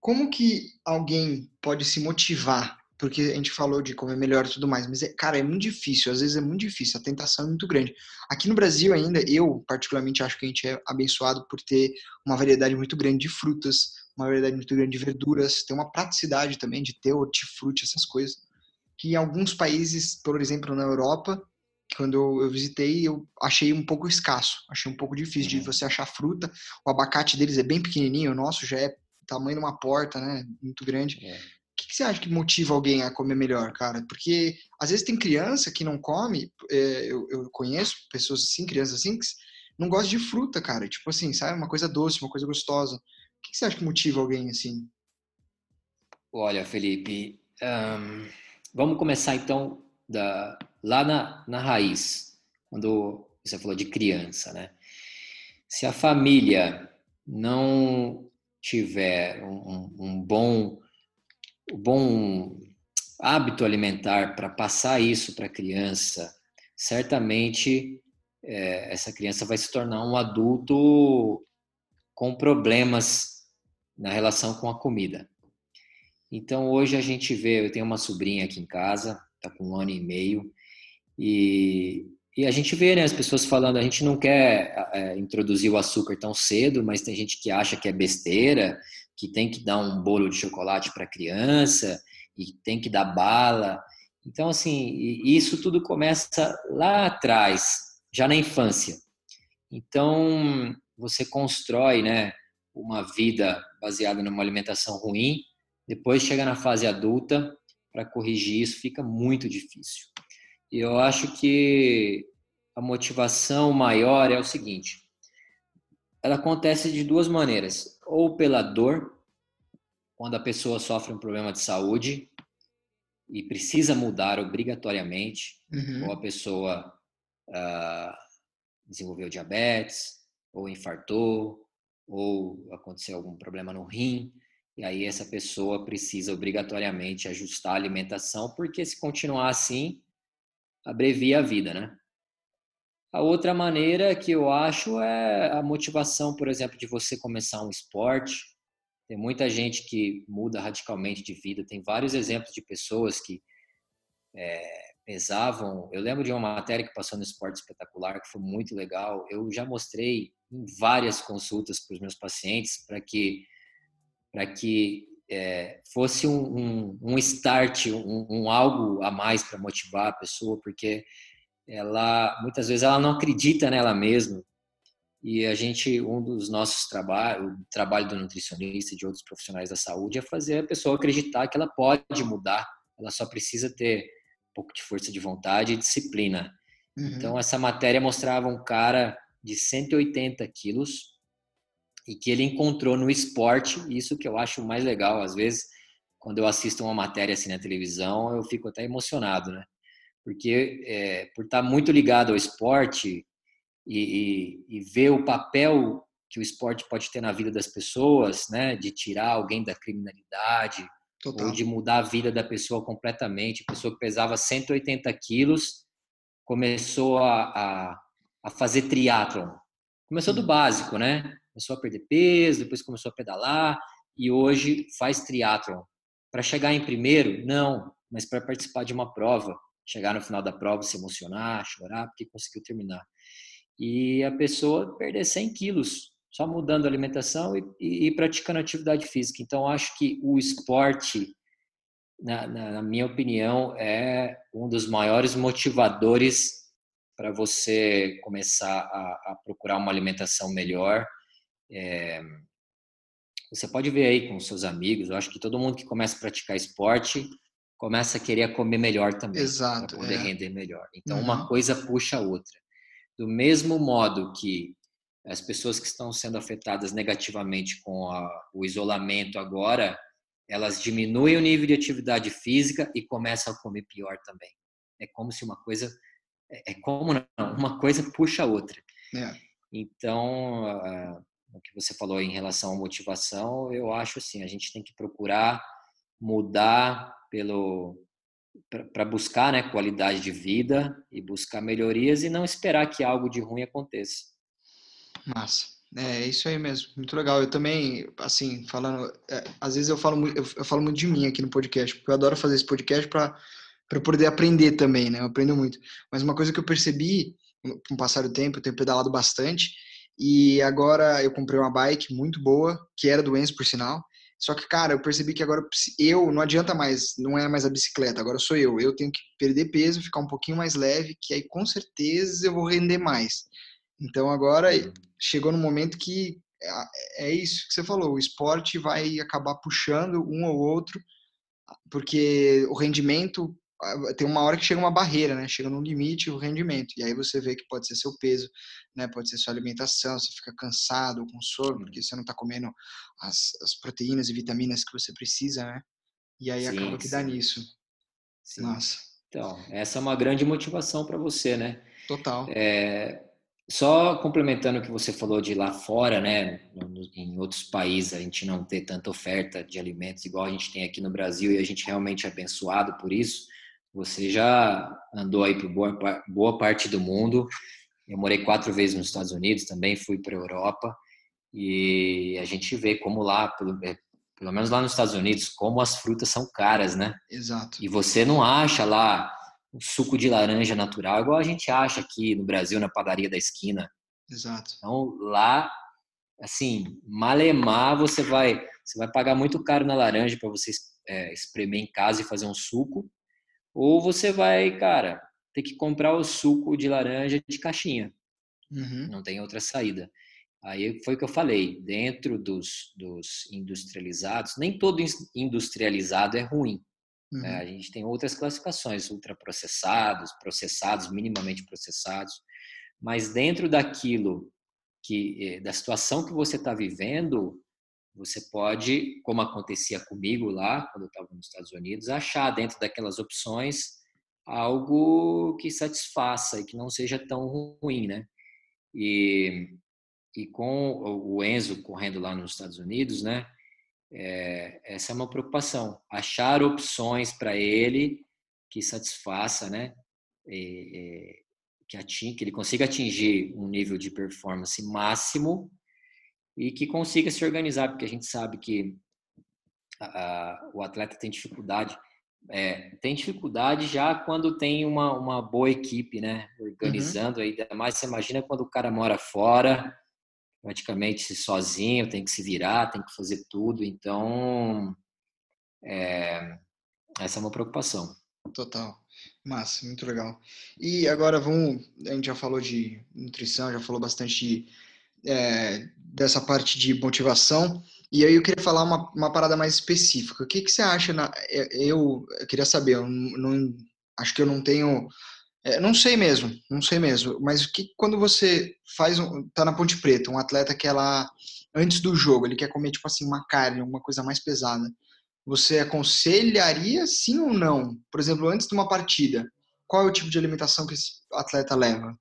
[SPEAKER 1] como que alguém pode se motivar? Porque a gente falou de comer melhor e tudo mais, mas, é, cara, é muito difícil, às vezes é muito difícil, a tentação é muito grande. Aqui no Brasil ainda, eu particularmente acho que a gente é abençoado por ter uma variedade muito grande de frutas, uma variedade muito grande de verduras, tem uma praticidade também de ter hortifruti, essas coisas, que em alguns países, por exemplo, na Europa, quando eu visitei, eu achei um pouco escasso, achei um pouco difícil uhum. de você achar fruta. O abacate deles é bem pequenininho, o nosso já é tamanho de uma porta, né, muito grande. É. O que, você acha que motiva alguém a comer melhor, cara? Porque às vezes tem criança que não come, é, eu, eu conheço pessoas assim, crianças assim, que não gostam de fruta, cara. Tipo assim, sabe? Uma coisa doce, uma coisa gostosa. O que você acha que motiva alguém assim?
[SPEAKER 2] Olha, Felipe, um, vamos começar então da, lá na, na raiz, quando você falou de criança, né? Se a família não tiver um, um bom, um bom hábito alimentar para passar isso para a criança, certamente é, essa criança vai se tornar um adulto com problemas na relação com a comida. Então hoje a gente vê, eu tenho uma sobrinha aqui em casa, está com um ano e meio, e e a gente vê né, as pessoas falando, a gente não quer é, introduzir o açúcar tão cedo, mas tem gente que acha que é besteira, que tem que dar um bolo de chocolate para criança e tem que dar bala. Então, assim, isso tudo começa lá atrás, já na infância. Então, você constrói né, uma vida baseada numa alimentação ruim, depois chega na fase adulta, para corrigir isso fica muito difícil. E eu acho que a motivação maior é o seguinte: ela acontece de duas maneiras, ou pela dor, quando a pessoa sofre um problema de saúde e precisa mudar obrigatoriamente, uhum. ou a pessoa uh, desenvolveu diabetes, ou infartou, ou aconteceu algum problema no rim, e aí essa pessoa precisa obrigatoriamente ajustar a alimentação, porque se continuar assim, abrevia a vida, né? A outra maneira que eu acho é a motivação, por exemplo, de você começar um esporte. Tem muita gente que muda radicalmente de vida. Tem vários exemplos de pessoas que é, pesavam. Eu lembro de uma matéria que passou no Esporte Espetacular que foi muito legal. Eu já mostrei em várias consultas para os meus pacientes para que para que é, fosse um, um, um start, um, um, algo a mais para motivar a pessoa, porque ela muitas vezes ela não acredita nela mesma e a gente um dos nossos trabalhos, o trabalho do nutricionista e de outros profissionais da saúde é fazer a pessoa acreditar que ela pode mudar, ela só precisa ter um pouco de força de vontade e disciplina. Uhum. Então essa matéria mostrava um cara de 180 quilos e que ele encontrou no esporte, isso que eu acho mais legal, às vezes, quando eu assisto uma matéria assim na televisão, eu fico até emocionado, né? Porque é, por estar muito ligado ao esporte e, e, e, ver o papel que o esporte pode ter na vida das pessoas, né? De tirar alguém da criminalidade, Total. ou de mudar a vida da pessoa completamente. A pessoa que pesava 180 quilos começou a, a, a fazer triatlon. Começou do básico, né? começou a perder peso, depois começou a pedalar e hoje faz triatlon. Para chegar em primeiro, não, mas para participar de uma prova, chegar no final da prova, se emocionar, chorar, porque conseguiu terminar. E a pessoa perder 100 quilos, só mudando a alimentação e, e, e praticando atividade física. Então, acho que o esporte, na, na, na minha opinião, é um dos maiores motivadores para você começar a, a procurar uma alimentação melhor é, você pode ver aí com seus amigos, eu acho que todo mundo que começa a praticar esporte começa a querer comer melhor também.
[SPEAKER 1] Exato.
[SPEAKER 2] Para poder é. render melhor. Então, uhum. uma coisa puxa a outra. Do mesmo modo que as pessoas que estão sendo afetadas negativamente com a, o isolamento agora, elas diminuem o nível de atividade física e começam a comer pior também. É como se uma coisa. É, é como não? Uma coisa puxa a outra. É. Então, ah, o que você falou em relação à motivação, eu acho assim, a gente tem que procurar mudar pelo para buscar né, qualidade de vida e buscar melhorias e não esperar que algo de ruim aconteça.
[SPEAKER 1] Massa. É, é isso aí mesmo, muito legal. Eu também, assim, falando, é, às vezes eu falo, eu, eu, falo muito de mim aqui no podcast, porque eu adoro fazer esse podcast para para poder aprender também, né? Eu aprendo muito. Mas uma coisa que eu percebi com o passar do tempo, eu tenho pedalado bastante, e agora eu comprei uma bike muito boa, que era do Enzo, por sinal. Só que, cara, eu percebi que agora eu não adianta mais, não é mais a bicicleta, agora sou eu. Eu tenho que perder peso, ficar um pouquinho mais leve, que aí com certeza eu vou render mais. Então agora uhum. chegou no momento que é, é isso que você falou, o esporte vai acabar puxando um ou outro, porque o rendimento tem uma hora que chega uma barreira, né? Chega no limite o rendimento. E aí você vê que pode ser seu peso, né? Pode ser sua alimentação, você fica cansado com sono, porque você não está comendo as, as, proteínas e vitaminas que você precisa, né? E aí sim, acaba que sim. dá nisso.
[SPEAKER 2] Sim. Nossa. Então, essa é uma grande motivação para você, né?
[SPEAKER 1] Total.
[SPEAKER 2] É, só complementando o que você falou de lá fora, né? Em outros países a gente não ter tanta oferta de alimentos igual a gente tem aqui no Brasil e a gente realmente é abençoado por isso. Você já andou aí por boa, boa parte do mundo. Eu morei quatro vezes nos Estados Unidos também, fui para a Europa e a gente vê como lá, pelo, é, pelo menos lá nos Estados Unidos, como as frutas são caras, né?
[SPEAKER 1] Exato.
[SPEAKER 2] E você não acha lá um suco de laranja natural, igual a gente acha aqui no Brasil, na padaria da esquina.
[SPEAKER 1] Exato.
[SPEAKER 2] Então, lá, assim, malemar, você vai, você vai pagar muito caro na laranja para você é, espremer em casa e fazer um suco, ou você vai, cara, ter que comprar o suco de laranja de caixinha. Uhum. Não tem outra saída. Aí foi o que eu falei, dentro dos, dos industrializados, nem todo industrializado é ruim. Né? Uhum. Né? A gente tem outras classificações, ultraprocessados, processados, minimamente processados, mas dentro daquilo que, eh, da situação que você está vivendo, você pode, como acontecia comigo lá, quando eu estava nos Estados Unidos, achar dentro daquelas opções algo que satisfaça e que não seja tão ruim, né? E e com o Enzo correndo lá nos Estados Unidos, né? É, essa é uma preocupação, achar opções para ele que satisfaça, né? E, que, ating, que ele consiga atingir um nível de performance máximo e que consiga se organizar, porque a gente sabe que a, a, o atleta tem dificuldade, é, tem dificuldade já quando tem uma, uma boa equipe, né? Uhum. Organizando, uhum. ainda mais você imagina quando o cara mora fora, praticamente sozinho, tem que se virar, tem que fazer tudo. Então, é, essa é uma preocupação.
[SPEAKER 1] Total. Massa, muito legal. E agora vamos, a gente já falou de nutrição, já falou bastante de, é, dessa parte de motivação. E aí eu queria falar uma, uma parada mais específica. O que, que você acha? Na, é, eu, eu queria saber, eu não, acho que eu não tenho é, não sei mesmo, não sei mesmo. Mas o que quando você faz um, tá na Ponte Preta, um atleta que ela antes do jogo ele quer comer tipo assim uma carne, uma coisa mais pesada, você aconselharia sim ou não? Por exemplo, antes de uma partida, qual é o tipo de alimentação que esse atleta leva?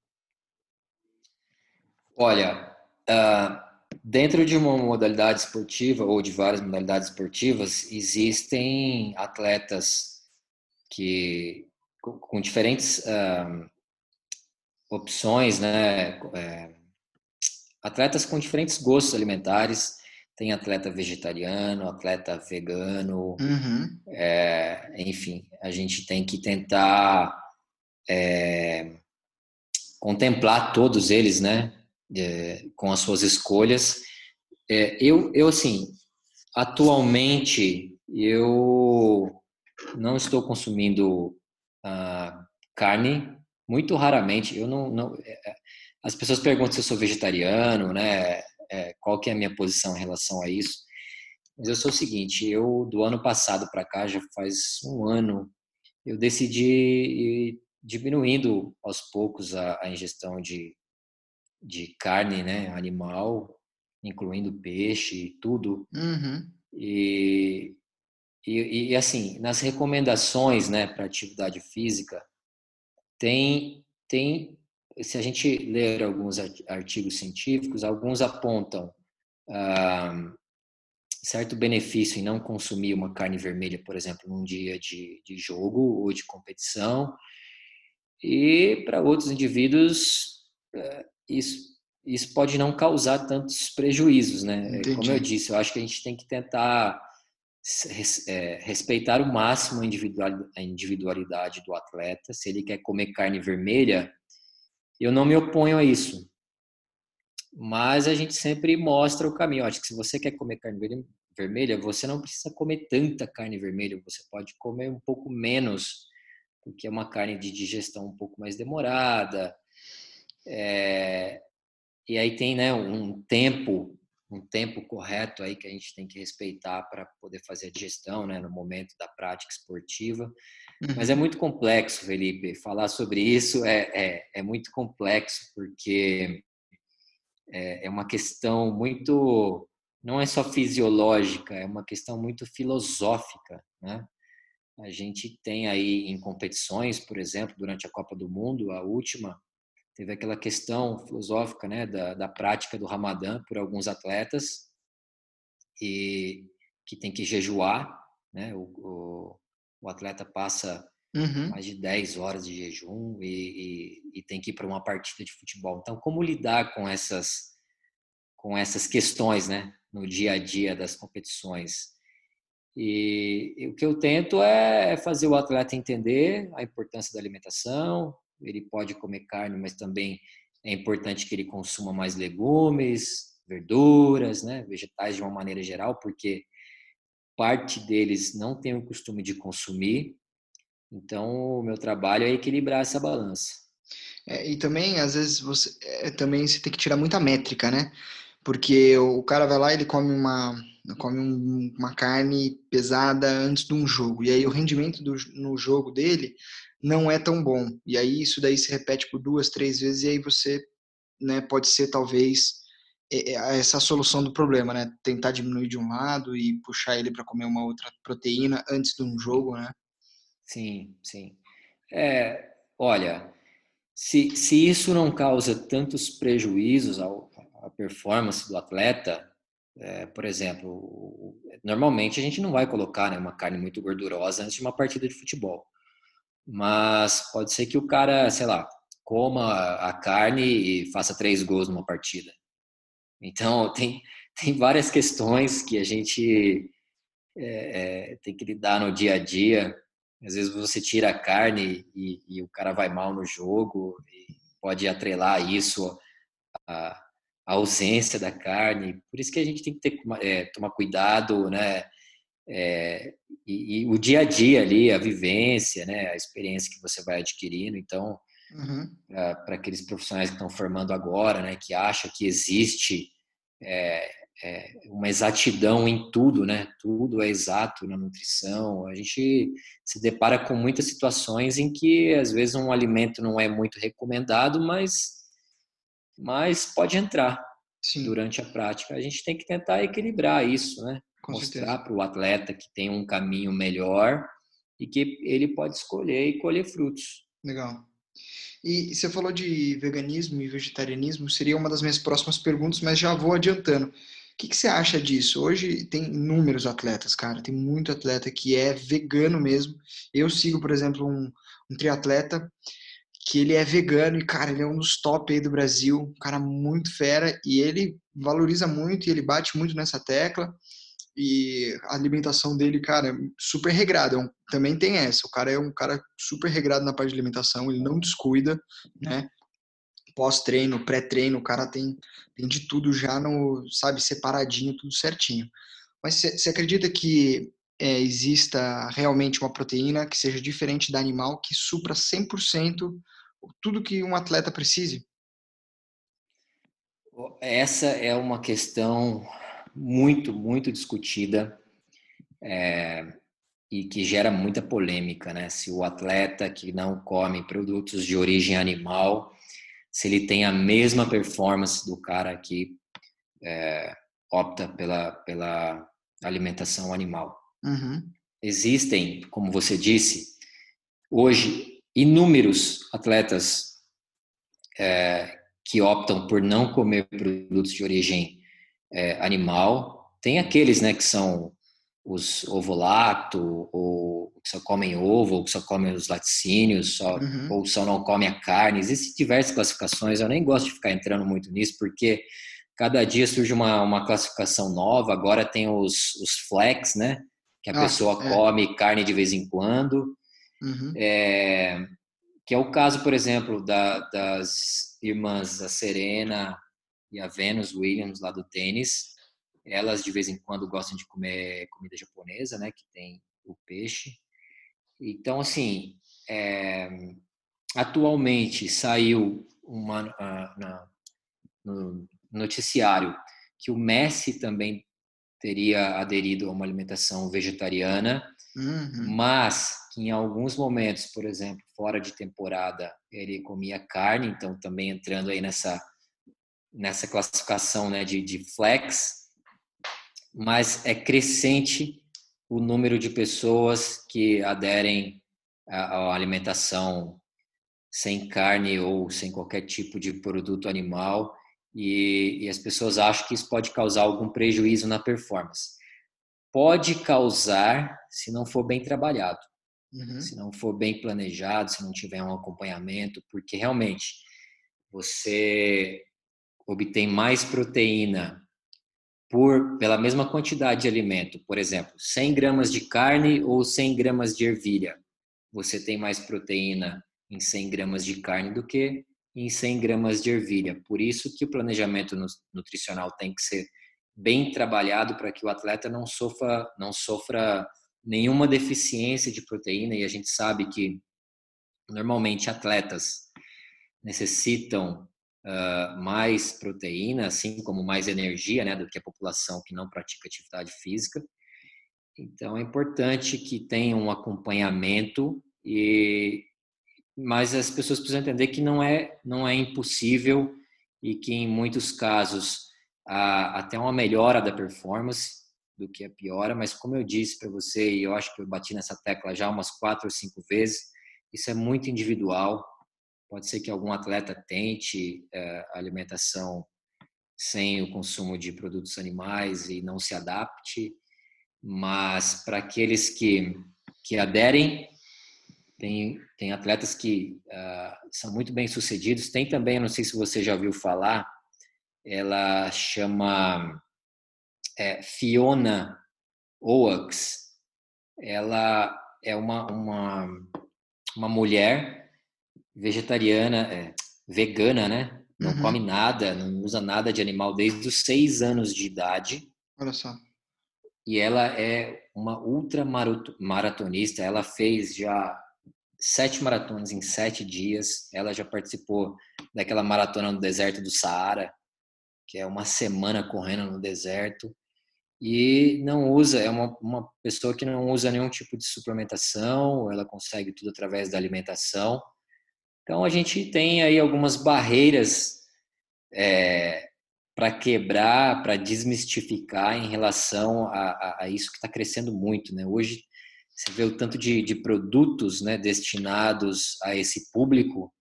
[SPEAKER 2] Olha, uh, dentro de uma modalidade esportiva ou de várias modalidades esportivas existem atletas que com, diferentes uh, opções, né? É, atletas com diferentes gostos alimentares. Tem atleta vegetariano, atleta vegano, uhum. é, enfim, a gente tem que tentar é, contemplar todos eles, né? Com as suas escolhas. É, eu, eu, assim, atualmente, eu não estou consumindo uh, carne, muito raramente. Eu não, não, é, é, as pessoas perguntam se eu sou vegetariano, né? É, qual que é a minha posição em relação a isso? Mas eu sou o seguinte, eu do ano passado para cá, já faz um ano, eu decidi ir diminuindo aos poucos a, a ingestão de, de carne, né, animal, incluindo peixe, tudo. Uhum. E e, e, assim, nas recomendações né, para atividade física, tem, tem, se a gente ler alguns artigos científicos, alguns apontam ah, certo benefício em não consumir uma carne vermelha, por exemplo, num dia de, de jogo ou de competição, e para outros indivíduos, eh, isso, isso pode não causar tantos prejuízos, né? Entendi. Como eu disse, eu acho que a gente tem que tentar é, respeitar o máximo a individualidade do atleta. Se ele quer comer carne vermelha, eu não me oponho a isso. Mas a gente sempre mostra o caminho. acho que se você quer comer carne vermelha, você não precisa comer tanta carne vermelha. Você pode comer um pouco menos, porque é uma carne de digestão um pouco mais demorada. É... E aí tem né, um tempo um tempo correto aí que a gente tem que respeitar para poder fazer a digestão, né, no momento da prática esportiva. Mas é uhum. muito complexo, Felipe. Falar sobre isso é, é, é muito complexo porque é, é uma questão muito não é só fisiológica, é uma questão muito filosófica, né? A gente tem aí em competições, por exemplo, durante a Copa do Mundo, a última, teve aquela questão filosófica né, da, da prática do Ramadã por alguns atletas e que tem que jejuar, né? O, o, o atleta passa uhum. mais de 10 horas de jejum e, e, e tem que ir para uma partida de futebol. Então, como lidar com essas com essas questões, né, no dia a dia das competições? E, o que eu tento é fazer o atleta entender a importância da alimentação. Ele pode comer carne, mas também é importante que ele consuma mais legumes, verduras, né, vegetais de uma maneira geral, porque parte deles não tem o costume de consumir. Então, o meu trabalho é equilibrar essa balança.
[SPEAKER 1] É, e também, às vezes, você é, também você tem que tirar muita métrica, né? Porque o cara vai lá e ele come uma, come um, uma carne pesada antes de um jogo. E aí o rendimento do, no jogo dele não é tão bom. E aí isso daí se repete por duas, três vezes, e aí você né, pode ser talvez é, é, essa solução do problema, né? Tentar diminuir de um lado e puxar ele para comer uma outra proteína antes de um jogo, né?
[SPEAKER 2] Sim, sim. É, olha, se, se isso não causa tantos prejuízos ao, à performance do atleta, é, por exemplo, normalmente a gente não vai colocar né, uma carne muito gordurosa antes de uma partida de futebol. Mas pode ser que o cara, sei lá, coma a carne e faça três gols numa partida. Então, tem, tem várias questões que a gente é, é, tem que lidar no dia a dia. Às vezes você tira a carne e, e o cara vai mal no jogo, pode atrelar isso a, a ausência da carne. Por isso que a gente tem que ter, é, tomar cuidado, né? É, e, e, o dia a dia ali, a vivência, né? A experiência que você vai adquirindo. Então, uhum. para aqueles profissionais que estão formando agora, né? Que acham que existe é, é, uma exatidão em tudo, né? Tudo é exato na nutrição. A gente se depara com muitas situações em que às vezes um alimento não é muito recomendado, mas mas pode entrar Sim. durante a prática. A gente tem que tentar equilibrar isso, né? Com Mostrar para o atleta que tem um caminho melhor e que ele pode escolher e colher frutos.
[SPEAKER 1] Legal. E você falou de veganismo e vegetarianismo, seria uma das minhas próximas perguntas, mas já vou adiantando. O que, que, você acha disso? Hoje tem inúmeros atletas, cara. Tem muito atleta que é vegano mesmo. Eu sigo, por exemplo, um, um triatleta que ele é vegano e, cara, ele é um dos top aí do Brasil, um cara muito fera, e ele valoriza muito e ele bate muito nessa tecla. E a alimentação dele, cara, é super regrada. É também tem essa. O cara é um cara super regrado na parte de alimentação, ele não descuida, né? Pós-treino, pré-treino, o cara tem, tem de tudo já no, sabe, separadinho, tudo certinho. Mas você acredita que é, exista realmente uma proteína que seja diferente da animal, que supra 100% tudo que um atleta precise?
[SPEAKER 2] Essa é uma questão muito, muito discutida é, e que gera muita polêmica, né? Se o atleta que não come produtos de origem animal, se ele tem a mesma performance do cara que é, opta pela, pela alimentação animal. Uhum. Existem, como você disse, hoje inúmeros atletas é, que optam por não comer produtos de origem é, animal. Tem aqueles né, que são os ovolato, ou que só comem ovo, ou que só comem os laticínios, só, uhum. ou só não comem a carne. Existem diversas classificações, eu nem gosto de ficar entrando muito nisso, porque cada dia surge uma, uma classificação nova. Agora tem os, os flex, né? Que a pessoa é. come carne de vez em quando. Uhum. É, que é o caso, por exemplo, da, das irmãs a Serena e a Venus Williams lá do tênis. Elas de vez em quando gostam de comer comida japonesa, né? Que tem o peixe. Então, assim, é, atualmente saiu uma na, no noticiário que o Messi também teria aderido a uma alimentação vegetariana, uhum. mas que em alguns momentos, por exemplo, fora de temporada, ele comia carne, então também entrando aí nessa nessa classificação né, de, de flex, mas é crescente o número de pessoas que aderem à alimentação sem carne ou sem qualquer tipo de produto animal e, e, as pessoas acham que isso pode causar algum prejuízo na performance. Pode causar se não for bem trabalhado, uhum. se não for bem planejado, se não tiver um acompanhamento, porque realmente você obtém mais proteína por pela mesma quantidade de alimento, por exemplo, 100 gramas de carne ou 100 gramas de ervilha, você tem mais proteína em 100 gramas de carne do que em 100 gramas de ervilha. Por isso que o planejamento nutricional tem que ser bem trabalhado para que o atleta não sofra, não sofra nenhuma deficiência de proteína e a gente sabe que normalmente atletas necessitam uh, mais proteína, assim como mais energia, né, do que a população que não pratica atividade física. Então é importante que tenha um acompanhamento e mas as pessoas precisam entender que não é não é impossível e que em muitos casos há até uma melhora da performance do que a piora, mas como eu disse para você e eu acho que eu bati nessa tecla já umas quatro ou cinco vezes, isso é muito individual. Pode ser que algum atleta tente é, alimentação sem o consumo de produtos animais e não se adapte, mas para aqueles que que aderem tem, tem atletas que uh, são muito bem sucedidos. Tem também, não sei se você já ouviu falar, ela chama é, Fiona Oaks. Ela é uma, uma, uma mulher vegetariana, é, vegana, né? Não uhum. come nada, não usa nada de animal desde os seis anos de idade.
[SPEAKER 1] Olha só.
[SPEAKER 2] E ela é uma ultra maratonista. Ela fez já sete maratonas em sete dias. Ela já participou daquela maratona no deserto do Saara, que é uma semana correndo no deserto. E não usa, é uma, uma pessoa que não usa nenhum tipo de suplementação, ela consegue tudo através da alimentação. Então a gente tem aí algumas barreiras é, para quebrar, para desmistificar em relação a, a, a isso que está crescendo muito. Né? Hoje você vê o tanto de, de produtos né, destinados a esse público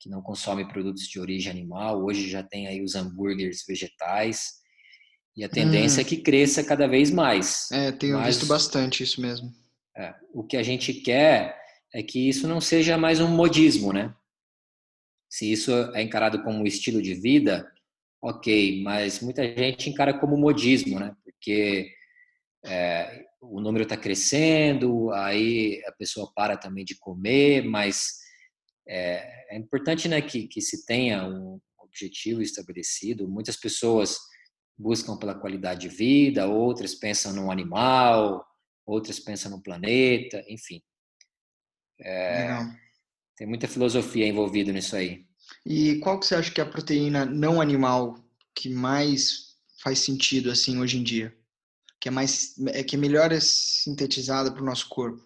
[SPEAKER 2] que não consome produtos de origem animal. Hoje já tem aí os hambúrgueres vegetais e a tendência hum. é que cresça cada vez mais.
[SPEAKER 1] É, tenho Mas, visto bastante isso mesmo.
[SPEAKER 2] É, o que a gente quer é que isso não seja mais um modismo, né? Se isso é encarado como um estilo de vida, ok, mas muita gente encara como modismo, né? Porque é, o número está crescendo, aí a pessoa para também de comer, mas é, é importante né, que, que se tenha um objetivo estabelecido. Muitas pessoas buscam pela qualidade de vida, outras pensam no animal, outras pensam no planeta, enfim. É, tem muita filosofia envolvida nisso aí.
[SPEAKER 1] E qual que você acha que é a proteína não animal que mais faz sentido assim hoje em dia? Que é mais é que é melhor é sintetizada para o nosso corpo?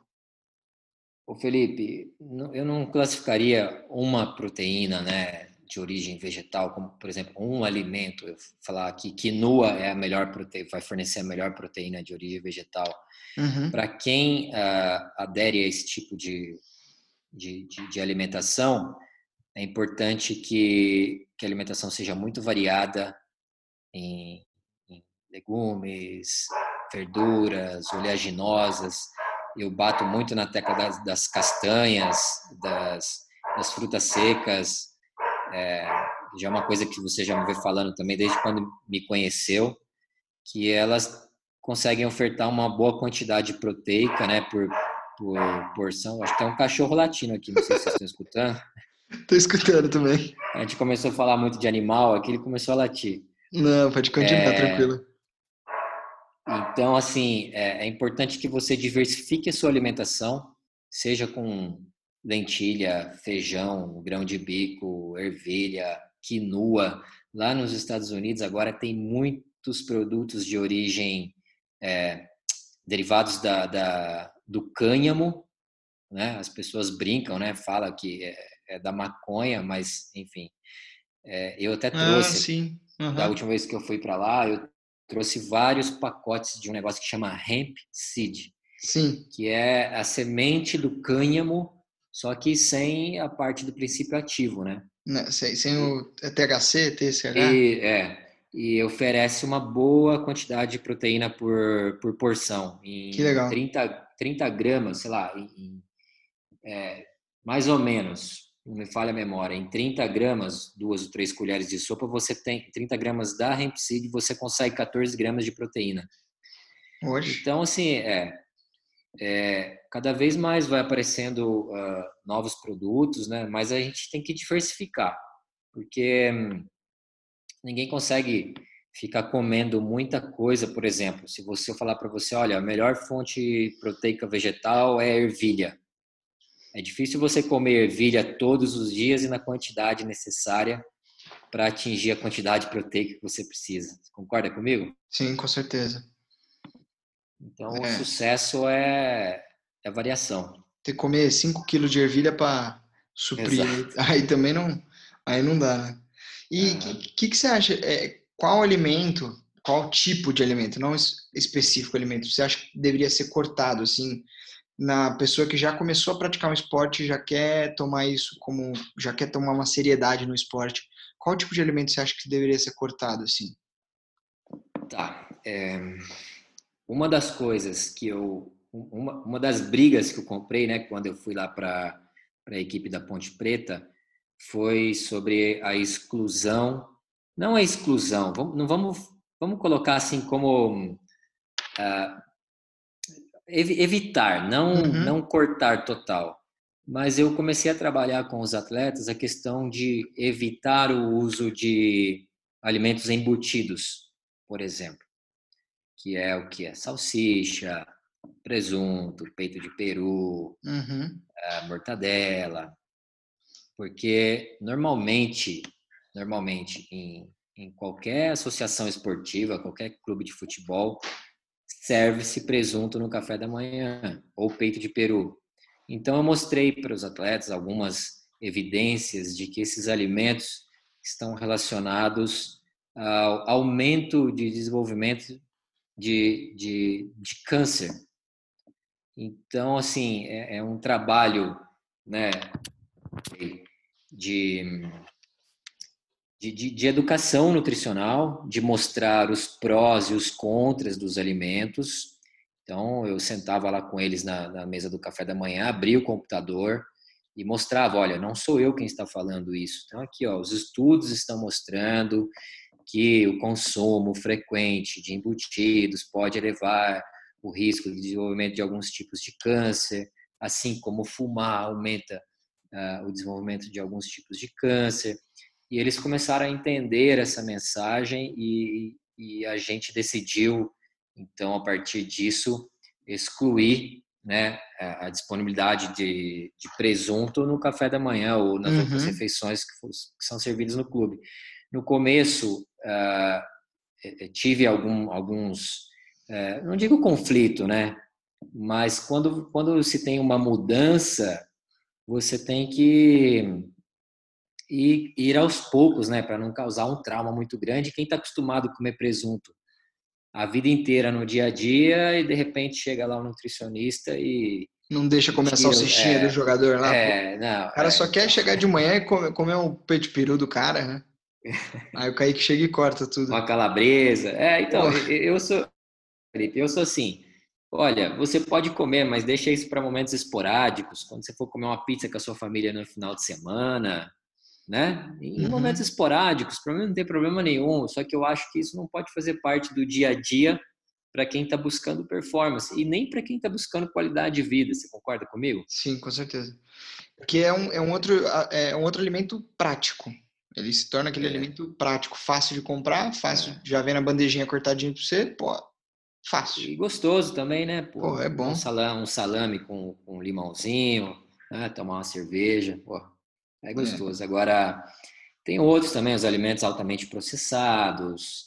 [SPEAKER 2] O Felipe, eu não classificaria uma proteína, né, de origem vegetal como, por exemplo, um alimento. Eu falar que quinoa é a melhor proteína, vai fornecer a melhor proteína de origem vegetal. Uhum. Para quem uh, adere a esse tipo de, de, de, de alimentação, é importante que, que a alimentação seja muito variada em, em legumes, verduras, oleaginosas. Eu bato muito na tecla das, das castanhas, das, das, frutas secas. É, já é uma coisa que você já me veio falando também desde quando me conheceu, que elas conseguem ofertar uma boa quantidade proteica, né, por, por porção. Acho que tem um cachorro latino aqui, não sei se vocês estão escutando.
[SPEAKER 1] Estou escutando também.
[SPEAKER 2] A gente começou a falar muito de animal, aqui ele começou a latir.
[SPEAKER 1] Não, pode continuar, é... tranquilo.
[SPEAKER 2] Então, assim, é, é importante que você diversifique a sua alimentação, seja com lentilha, feijão, grão de bico, ervilha, quinoa. Lá nos Estados Unidos agora tem muitos produtos de origem é, derivados da, da, do cânhamo, né? As pessoas brincam, né? Fala que é, é da maconha, mas enfim. É, eu até ah, trouxe. Ah, uhum. Da última vez que eu fui para lá, eu trouxe vários pacotes de um negócio que chama hemp seed.
[SPEAKER 1] Sim.
[SPEAKER 2] Que é a semente do cânhamo, só que sem a parte do princípio ativo, né?
[SPEAKER 1] Não, sem, sem o THC, TCH?
[SPEAKER 2] E, é. E oferece uma boa quantidade de proteína por, por porção. Em
[SPEAKER 1] que legal.
[SPEAKER 2] 30, 30 gramas, sei lá, em, é, mais ou menos. Não me falha a memória, em 30 gramas, duas ou três colheres de sopa, você tem 30 gramas da hemp seed, você consegue 14 gramas de proteína.
[SPEAKER 1] Hoje.
[SPEAKER 2] Então, assim, é, é, cada vez mais vai aparecendo uh, novos produtos, né? Mas a gente tem que diversificar, porque hum, ninguém consegue ficar comendo muita coisa. Por exemplo, se você falar para você, olha, a melhor fonte proteica vegetal é ervilha. É difícil você comer ervilha todos os dias e na quantidade necessária para atingir a quantidade proteica que você precisa. Você concorda comigo?
[SPEAKER 1] Sim, com certeza.
[SPEAKER 2] Então, é. o sucesso é, é a variação.
[SPEAKER 1] Ter que comer 5 quilos de ervilha para suprir. Exato. Aí também não, aí não dá, né? E o que, que, que, você acha? É, qual alimento, qual tipo de alimento, não específico alimento, você acha que deveria ser cortado, assim, na pessoa que já começou a praticar um esporte, já quer tomar isso como, já quer tomar uma seriedade no esporte, qual tipo de alimento você acha que deveria ser cortado, assim?
[SPEAKER 2] Tá, é, uma das coisas que eu, uma, uma das brigas que eu comprei, né, quando eu fui lá para a equipe da Ponte Preta, foi sobre a exclusão, não a exclusão, vamos, não vamos, vamos colocar assim como uh, evitar, não, uhum. não cortar total. Mas eu comecei a trabalhar com os atletas a questão de evitar o uso de alimentos embutidos, por exemplo que é o que é salsicha, presunto, peito de peru, uhum. Eh, mortadela, porque normalmente, normalmente em, em qualquer associação esportiva, qualquer clube de futebol, serve-se presunto no café da manhã ou peito de peru. Então eu mostrei para os atletas algumas evidências de que esses alimentos estão relacionados ao aumento de desenvolvimento de, de, de câncer. Então, assim, é, é um trabalho né, de, de, de, educação nutricional, de mostrar os prós e os contras dos alimentos. Então, eu sentava lá com eles na, na mesa do café da manhã, abria o computador e mostrava, olha, não sou eu quem está falando isso. Então, aqui, ó, os estudos estão mostrando que o consumo frequente de embutidos pode elevar o risco de desenvolvimento de alguns tipos de câncer, assim como fumar aumenta uh, o desenvolvimento de alguns tipos de câncer. E eles começaram a entender essa mensagem e, e a gente decidiu, então, a partir disso, excluir né, a disponibilidade de, de, presunto no café da manhã ou nas uhum. refeições que, que, são servidas no clube. No começo, uh, tive algum, alguns, uh, não digo conflito, né? Mas quando, quando se tem uma mudança, você tem que ir, ir aos poucos, né? Para não causar um trauma muito grande. Quem está acostumado a comer presunto a vida inteira no dia a dia e de repente chega lá um nutricionista e
[SPEAKER 1] não deixa comer a salsichinha é, do jogador lá. É, não, o cara é, só quer então. chegar de manhã e comer, comer um peito peru do cara, né? Aí o Kaique chega e corta tudo.
[SPEAKER 2] Uma calabresa. É, então, eu sou. Felipe, eu sou assim. Olha, você pode comer, mas deixa isso para momentos esporádicos. Quando você for comer uma pizza com a sua família no final de semana, né? Em uhum. momentos esporádicos, para mim não tem problema nenhum. Só que eu acho que isso não pode fazer parte do dia a dia para quem está buscando performance e nem para quem está buscando qualidade de vida. Você concorda comigo?
[SPEAKER 1] Sim, com certeza. Que é um, é um, outro, é um outro alimento prático. Ele se torna aquele é. alimento prático, fácil de comprar, fácil, é. já vem na bandejinha cortadinho para você, pô, fácil.
[SPEAKER 2] E gostoso também, né?
[SPEAKER 1] Pô, pô é bom.
[SPEAKER 2] Um salame, um salame com, com limãozinho, né? tomar uma cerveja, pô, é, é. gostoso. É. Agora, tem outros também, os alimentos altamente processados.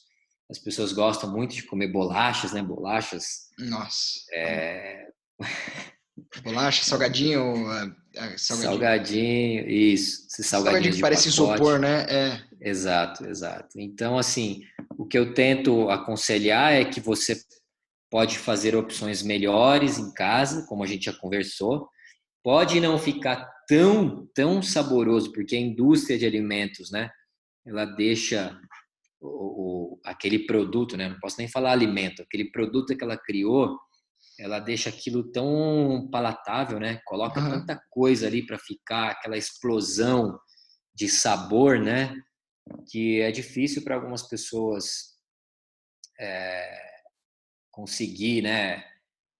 [SPEAKER 2] As pessoas gostam muito de comer bolachas, né? Bolachas.
[SPEAKER 1] Nossa.
[SPEAKER 2] É...
[SPEAKER 1] Bolacha, salgadinho,
[SPEAKER 2] salgadinho. Salgadinho, isso. Esse salgadinho, salgadinho
[SPEAKER 1] que parece pacote. isopor, né? É.
[SPEAKER 2] Exato, exato. Então, assim, o que eu tento aconselhar é que você pode fazer opções melhores em casa, como a gente já conversou. Pode não ficar tão, tão saboroso, porque a indústria de alimentos, né? Ela deixa o, o, aquele produto, né? Não posso nem falar alimento, aquele produto que ela criou ela deixa aquilo tão palatável, né? Coloca uhum. tanta coisa ali para ficar aquela explosão de sabor, né? Que é difícil para algumas pessoas é, conseguir, né?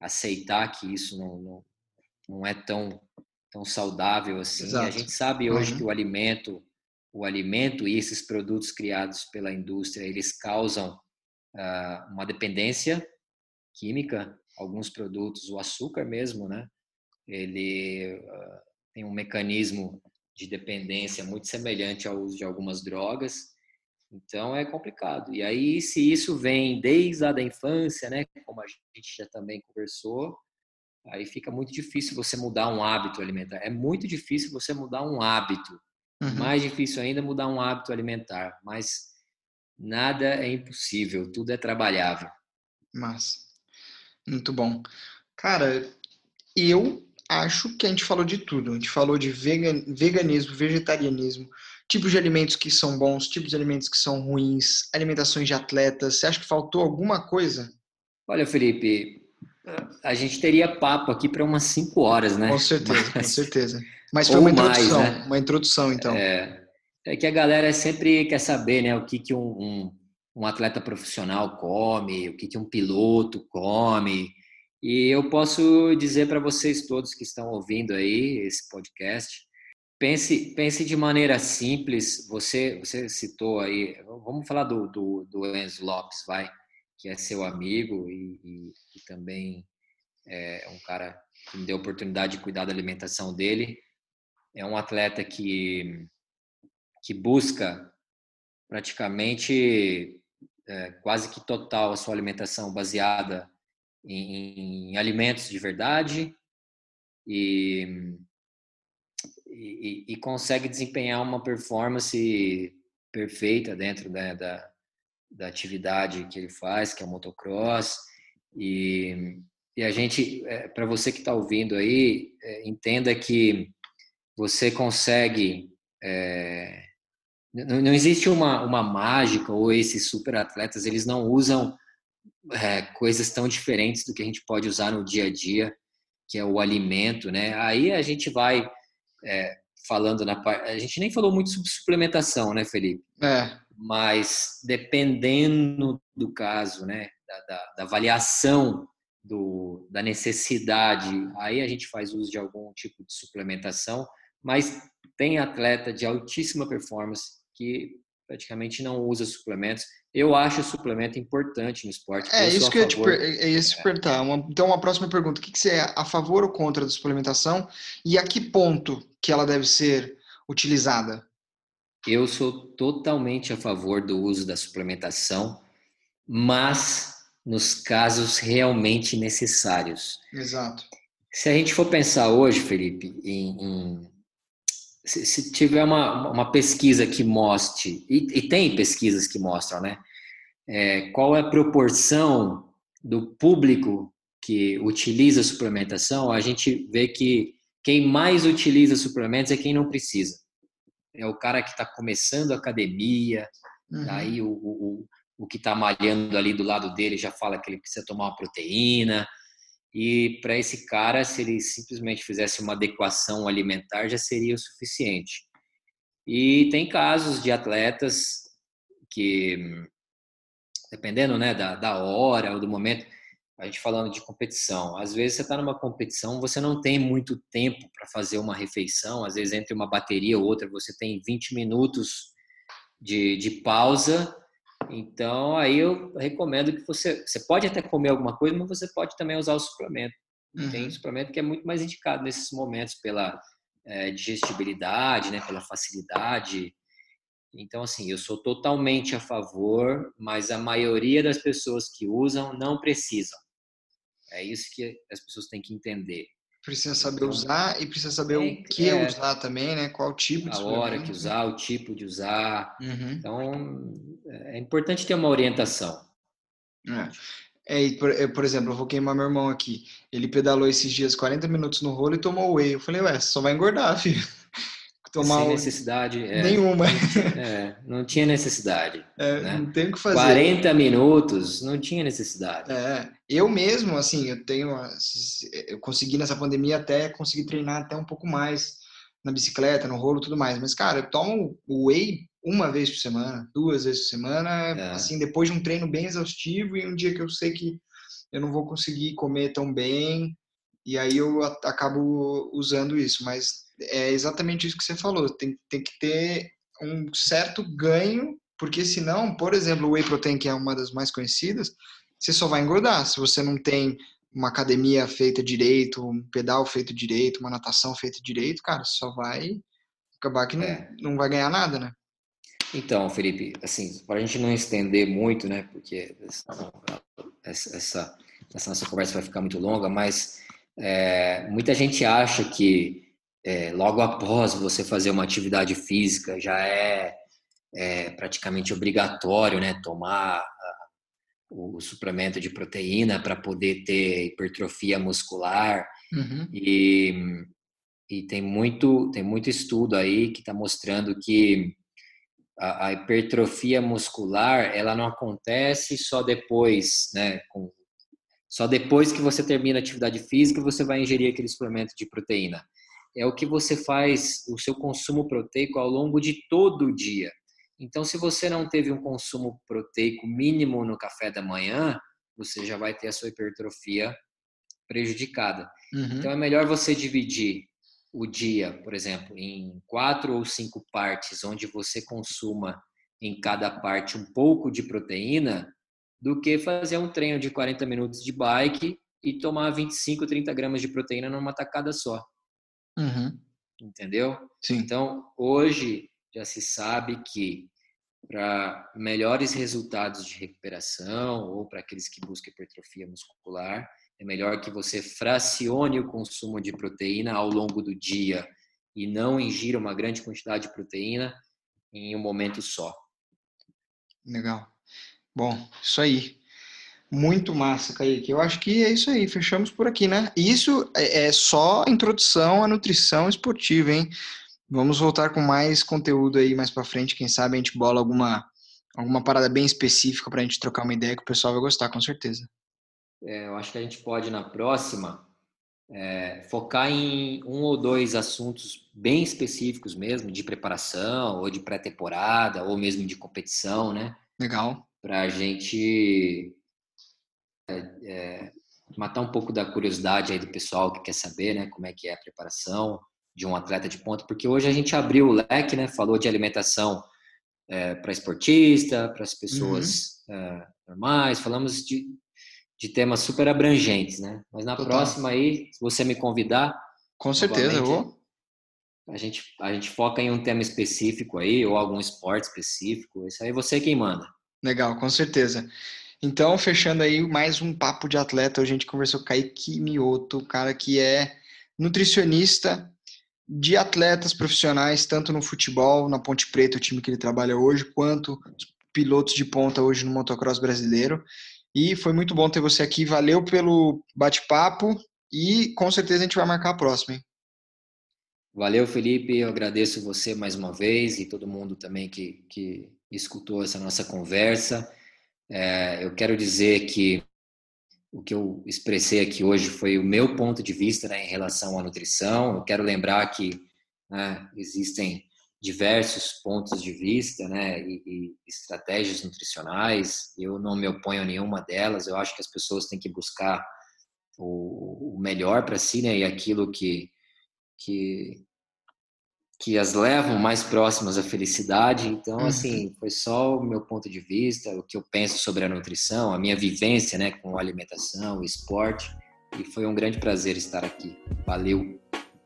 [SPEAKER 2] Aceitar que isso não, não, não é tão tão saudável assim. Exato. A gente sabe hoje uhum. que o alimento, o alimento e esses produtos criados pela indústria, eles causam uh, uma dependência química alguns produtos, o açúcar mesmo, né? Ele uh, tem um mecanismo de dependência muito semelhante ao uso de algumas drogas. Então é complicado. E aí, se isso vem desde a da infância, né, como a gente já também conversou, aí fica muito difícil você mudar um hábito alimentar. É muito difícil você mudar um hábito. Uhum. Mais difícil ainda mudar um hábito alimentar. Mas nada é impossível, tudo é trabalhável.
[SPEAKER 1] Mas muito bom. Cara, eu acho que a gente falou de tudo. A gente falou de vegan, veganismo, vegetarianismo, tipos de alimentos que são bons, tipos de alimentos que são ruins, alimentações de atletas. Você acha que faltou alguma coisa?
[SPEAKER 2] Olha, Felipe, a gente teria papo aqui para umas cinco horas, né?
[SPEAKER 1] Com certeza, Mas... com certeza. Mas foi uma introdução, mais, né? uma introdução, então.
[SPEAKER 2] É, é, que a galera sempre quer saber, né, o que, que um, um um atleta profissional come, o que, que um piloto come. E eu posso dizer para vocês todos que estão ouvindo aí esse podcast, pense, pense de maneira simples. Você, você citou aí, vamos falar do, do, do Enzo Lopes, vai, que é seu amigo e, e, e também é um cara que me deu a oportunidade de cuidar da alimentação dele. É um atleta que, que busca praticamente é, quase que total a sua alimentação baseada em, em alimentos de verdade e, e, e, consegue desempenhar uma performance perfeita dentro da, da, da atividade que ele faz, que é o motocross. E, e a gente, é, para você que está ouvindo aí, é, entenda que você consegue é, não, não existe uma, uma mágica ou esses super atletas, eles não usam é, coisas tão diferentes do que a gente pode usar no dia a dia, que é o alimento, né? Aí a gente vai é, falando na parte. A gente nem falou muito sobre suplementação, né, Felipe?
[SPEAKER 1] É.
[SPEAKER 2] Mas dependendo do caso, né, da, da, da avaliação do, da necessidade, aí a gente faz uso de algum tipo de suplementação, mas tem atleta de altíssima performance que praticamente não usa suplementos. Eu acho o suplemento importante no esporte.
[SPEAKER 1] É isso que eu te per é isso é. perguntar. Uma, então, uma próxima pergunta: o que, que você é a favor ou contra da suplementação e a que ponto que ela deve ser utilizada?
[SPEAKER 2] Eu sou totalmente a favor do uso da suplementação, mas nos casos realmente necessários.
[SPEAKER 1] Exato.
[SPEAKER 2] Se a gente for pensar hoje, Felipe, em, em se, se tiver uma, uma pesquisa que mostre, e, e tem pesquisas que mostram, né? É, qual é a proporção do público que utiliza suplementação, a gente vê que quem mais utiliza suplementos é quem não precisa. É o cara que está começando a academia, uhum. daí o, o, o que está malhando ali do lado dele já fala que ele precisa tomar uma proteína, e para esse cara, se ele simplesmente fizesse uma adequação alimentar, já seria o suficiente. E tem casos de atletas que, dependendo né, da, da hora ou do momento, a gente falando de competição, às vezes você está numa competição, você não tem muito tempo para fazer uma refeição, às vezes entre uma bateria ou outra você tem 20 minutos de, de pausa então, aí eu recomendo que você, você pode até comer alguma coisa, mas você pode também usar o suplemento. Uhum. Tem suplemento que é muito mais indicado nesses momentos pela é, digestibilidade, né, pela facilidade. Então, assim, eu sou totalmente a favor, mas a maioria das pessoas que usam não precisam. É isso que as pessoas têm que entender.
[SPEAKER 1] Precisa saber então, usar e precisa saber é, o que é, usar também, né? Qual tipo
[SPEAKER 2] de A hora que usar, o tipo de usar. Uhum. Então, é importante ter uma orientação.
[SPEAKER 1] É. É, por, por, exemplo, eu vou queimar meu irmão aqui. Ele pedalou esses dias 40 minutos no rolo e tomou whey. Eu falei, ué, só vai engordar, filho.
[SPEAKER 2] Tomar Sem necessidade.
[SPEAKER 1] É, nenhuma.
[SPEAKER 2] É, não tinha necessidade.
[SPEAKER 1] É,
[SPEAKER 2] né?
[SPEAKER 1] Não tem o que fazer.
[SPEAKER 2] 40 minutos, não tinha necessidade.
[SPEAKER 1] É, eu mesmo, assim, eu tenho. Eu consegui nessa pandemia até conseguir treinar até um pouco mais na bicicleta, no rolo tudo mais. Mas, cara, eu tomo o whey uma vez por semana, duas vezes por semana, é. assim, depois de um treino bem exaustivo e um dia que eu sei que eu não vou conseguir comer tão bem, e aí eu acabo usando isso. Mas é exatamente isso que você falou, tem, tem que ter um certo ganho, porque senão, por exemplo, o whey protein, que é uma das mais conhecidas, você só vai engordar. Se você não tem uma academia feita direito, um pedal feito direito, uma natação feita direito, cara, só vai acabar que não, é. não vai ganhar nada, né?
[SPEAKER 2] Então, Felipe, assim, para a gente não estender muito, né, porque essa, essa, essa nossa conversa vai ficar muito longa, mas é, muita gente acha que é, logo após você fazer uma atividade física já é, é praticamente obrigatório, né, tomar o, o suplemento de proteína para poder ter hipertrofia muscular uhum. e, e tem muito tem muito estudo aí que está mostrando que a, a, hipertrofia muscular ela não acontece só depois, né? Com, só depois que você termina a atividade física você vai ingerir aquele suplemento de proteína. É o que você faz, o seu consumo proteico ao longo de todo o dia. Então, se você não teve um consumo proteico mínimo no café da manhã, você já vai ter a sua hipertrofia prejudicada. Uhum. Então, é melhor você dividir o dia, por exemplo, em quatro ou cinco partes, onde você consuma em cada parte um pouco de proteína, do que fazer um treino de 40 minutos de bike e tomar 25, 30 gramas de proteína numa tacada só.
[SPEAKER 1] Uhum.
[SPEAKER 2] Entendeu?
[SPEAKER 1] Sim.
[SPEAKER 2] Então, hoje já se sabe que para melhores resultados de recuperação ou para aqueles que buscam hipertrofia muscular, é melhor que você fracione o consumo de proteína ao longo do dia e não ingira uma grande quantidade de proteína em um momento só.
[SPEAKER 1] Legal. Bom, isso aí. Muito massa, Kaique. Eu acho que é isso aí. Fechamos por aqui, né? Isso é, é só introdução à nutrição esportiva, hein? Vamos voltar com mais conteúdo aí mais para frente. Quem sabe a gente bola alguma, alguma parada bem específica para a gente trocar uma ideia que o pessoal vai gostar, com certeza.
[SPEAKER 2] É, eu acho que a gente pode, na próxima, é, focar em um ou dois assuntos bem específicos mesmo, de preparação, ou de pré-temporada, ou mesmo de competição, né?
[SPEAKER 1] Legal.
[SPEAKER 2] Para a gente é, é, matar um pouco da curiosidade aí do pessoal que quer saber, né? Como é que é a preparação de um atleta de ponta, porque hoje a gente abriu o leque, né? Falou de alimentação é, para esportista, para as pessoas uhum. é, normais, falamos de de temas super abrangentes, né? Mas na Total. próxima aí, se você me convidar,
[SPEAKER 1] com certeza eu vou.
[SPEAKER 2] A gente a gente foca em um tema específico aí ou algum esporte específico. Isso aí você quem manda.
[SPEAKER 1] Legal, com certeza. Então, fechando aí mais um papo de atleta, a gente conversou com Kaique Mioto, cara que é nutricionista de atletas profissionais, tanto no futebol, na Ponte Preta, o time que ele trabalha hoje, quanto pilotos de ponta hoje no motocross brasileiro. E foi muito bom ter você aqui. Valeu pelo bate-papo e com certeza a gente vai marcar a próxima. Hein?
[SPEAKER 2] Valeu, Felipe. Eu agradeço você mais uma vez e todo mundo também que, que escutou essa nossa conversa. É, eu quero dizer que o que eu expressei aqui hoje foi o meu ponto de vista né, em relação à nutrição. Eu quero lembrar que né, existem diversos pontos de vista né, e, e, estratégias nutricionais. Eu não me oponho a nenhuma delas. Eu acho que as pessoas têm que buscar o, o melhor para si né, e aquilo que, que, que as levam mais próximas à felicidade. Então, uhum. assim, foi só o meu ponto de vista, o que eu penso sobre a nutrição, a minha vivência né, com a alimentação, o esporte. E foi um grande prazer estar aqui. Valeu!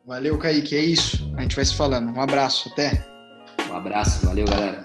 [SPEAKER 1] Valeu, Kaique. É isso. A gente vai se falando. Um abraço. Até.
[SPEAKER 2] Um abraço. Valeu, galera.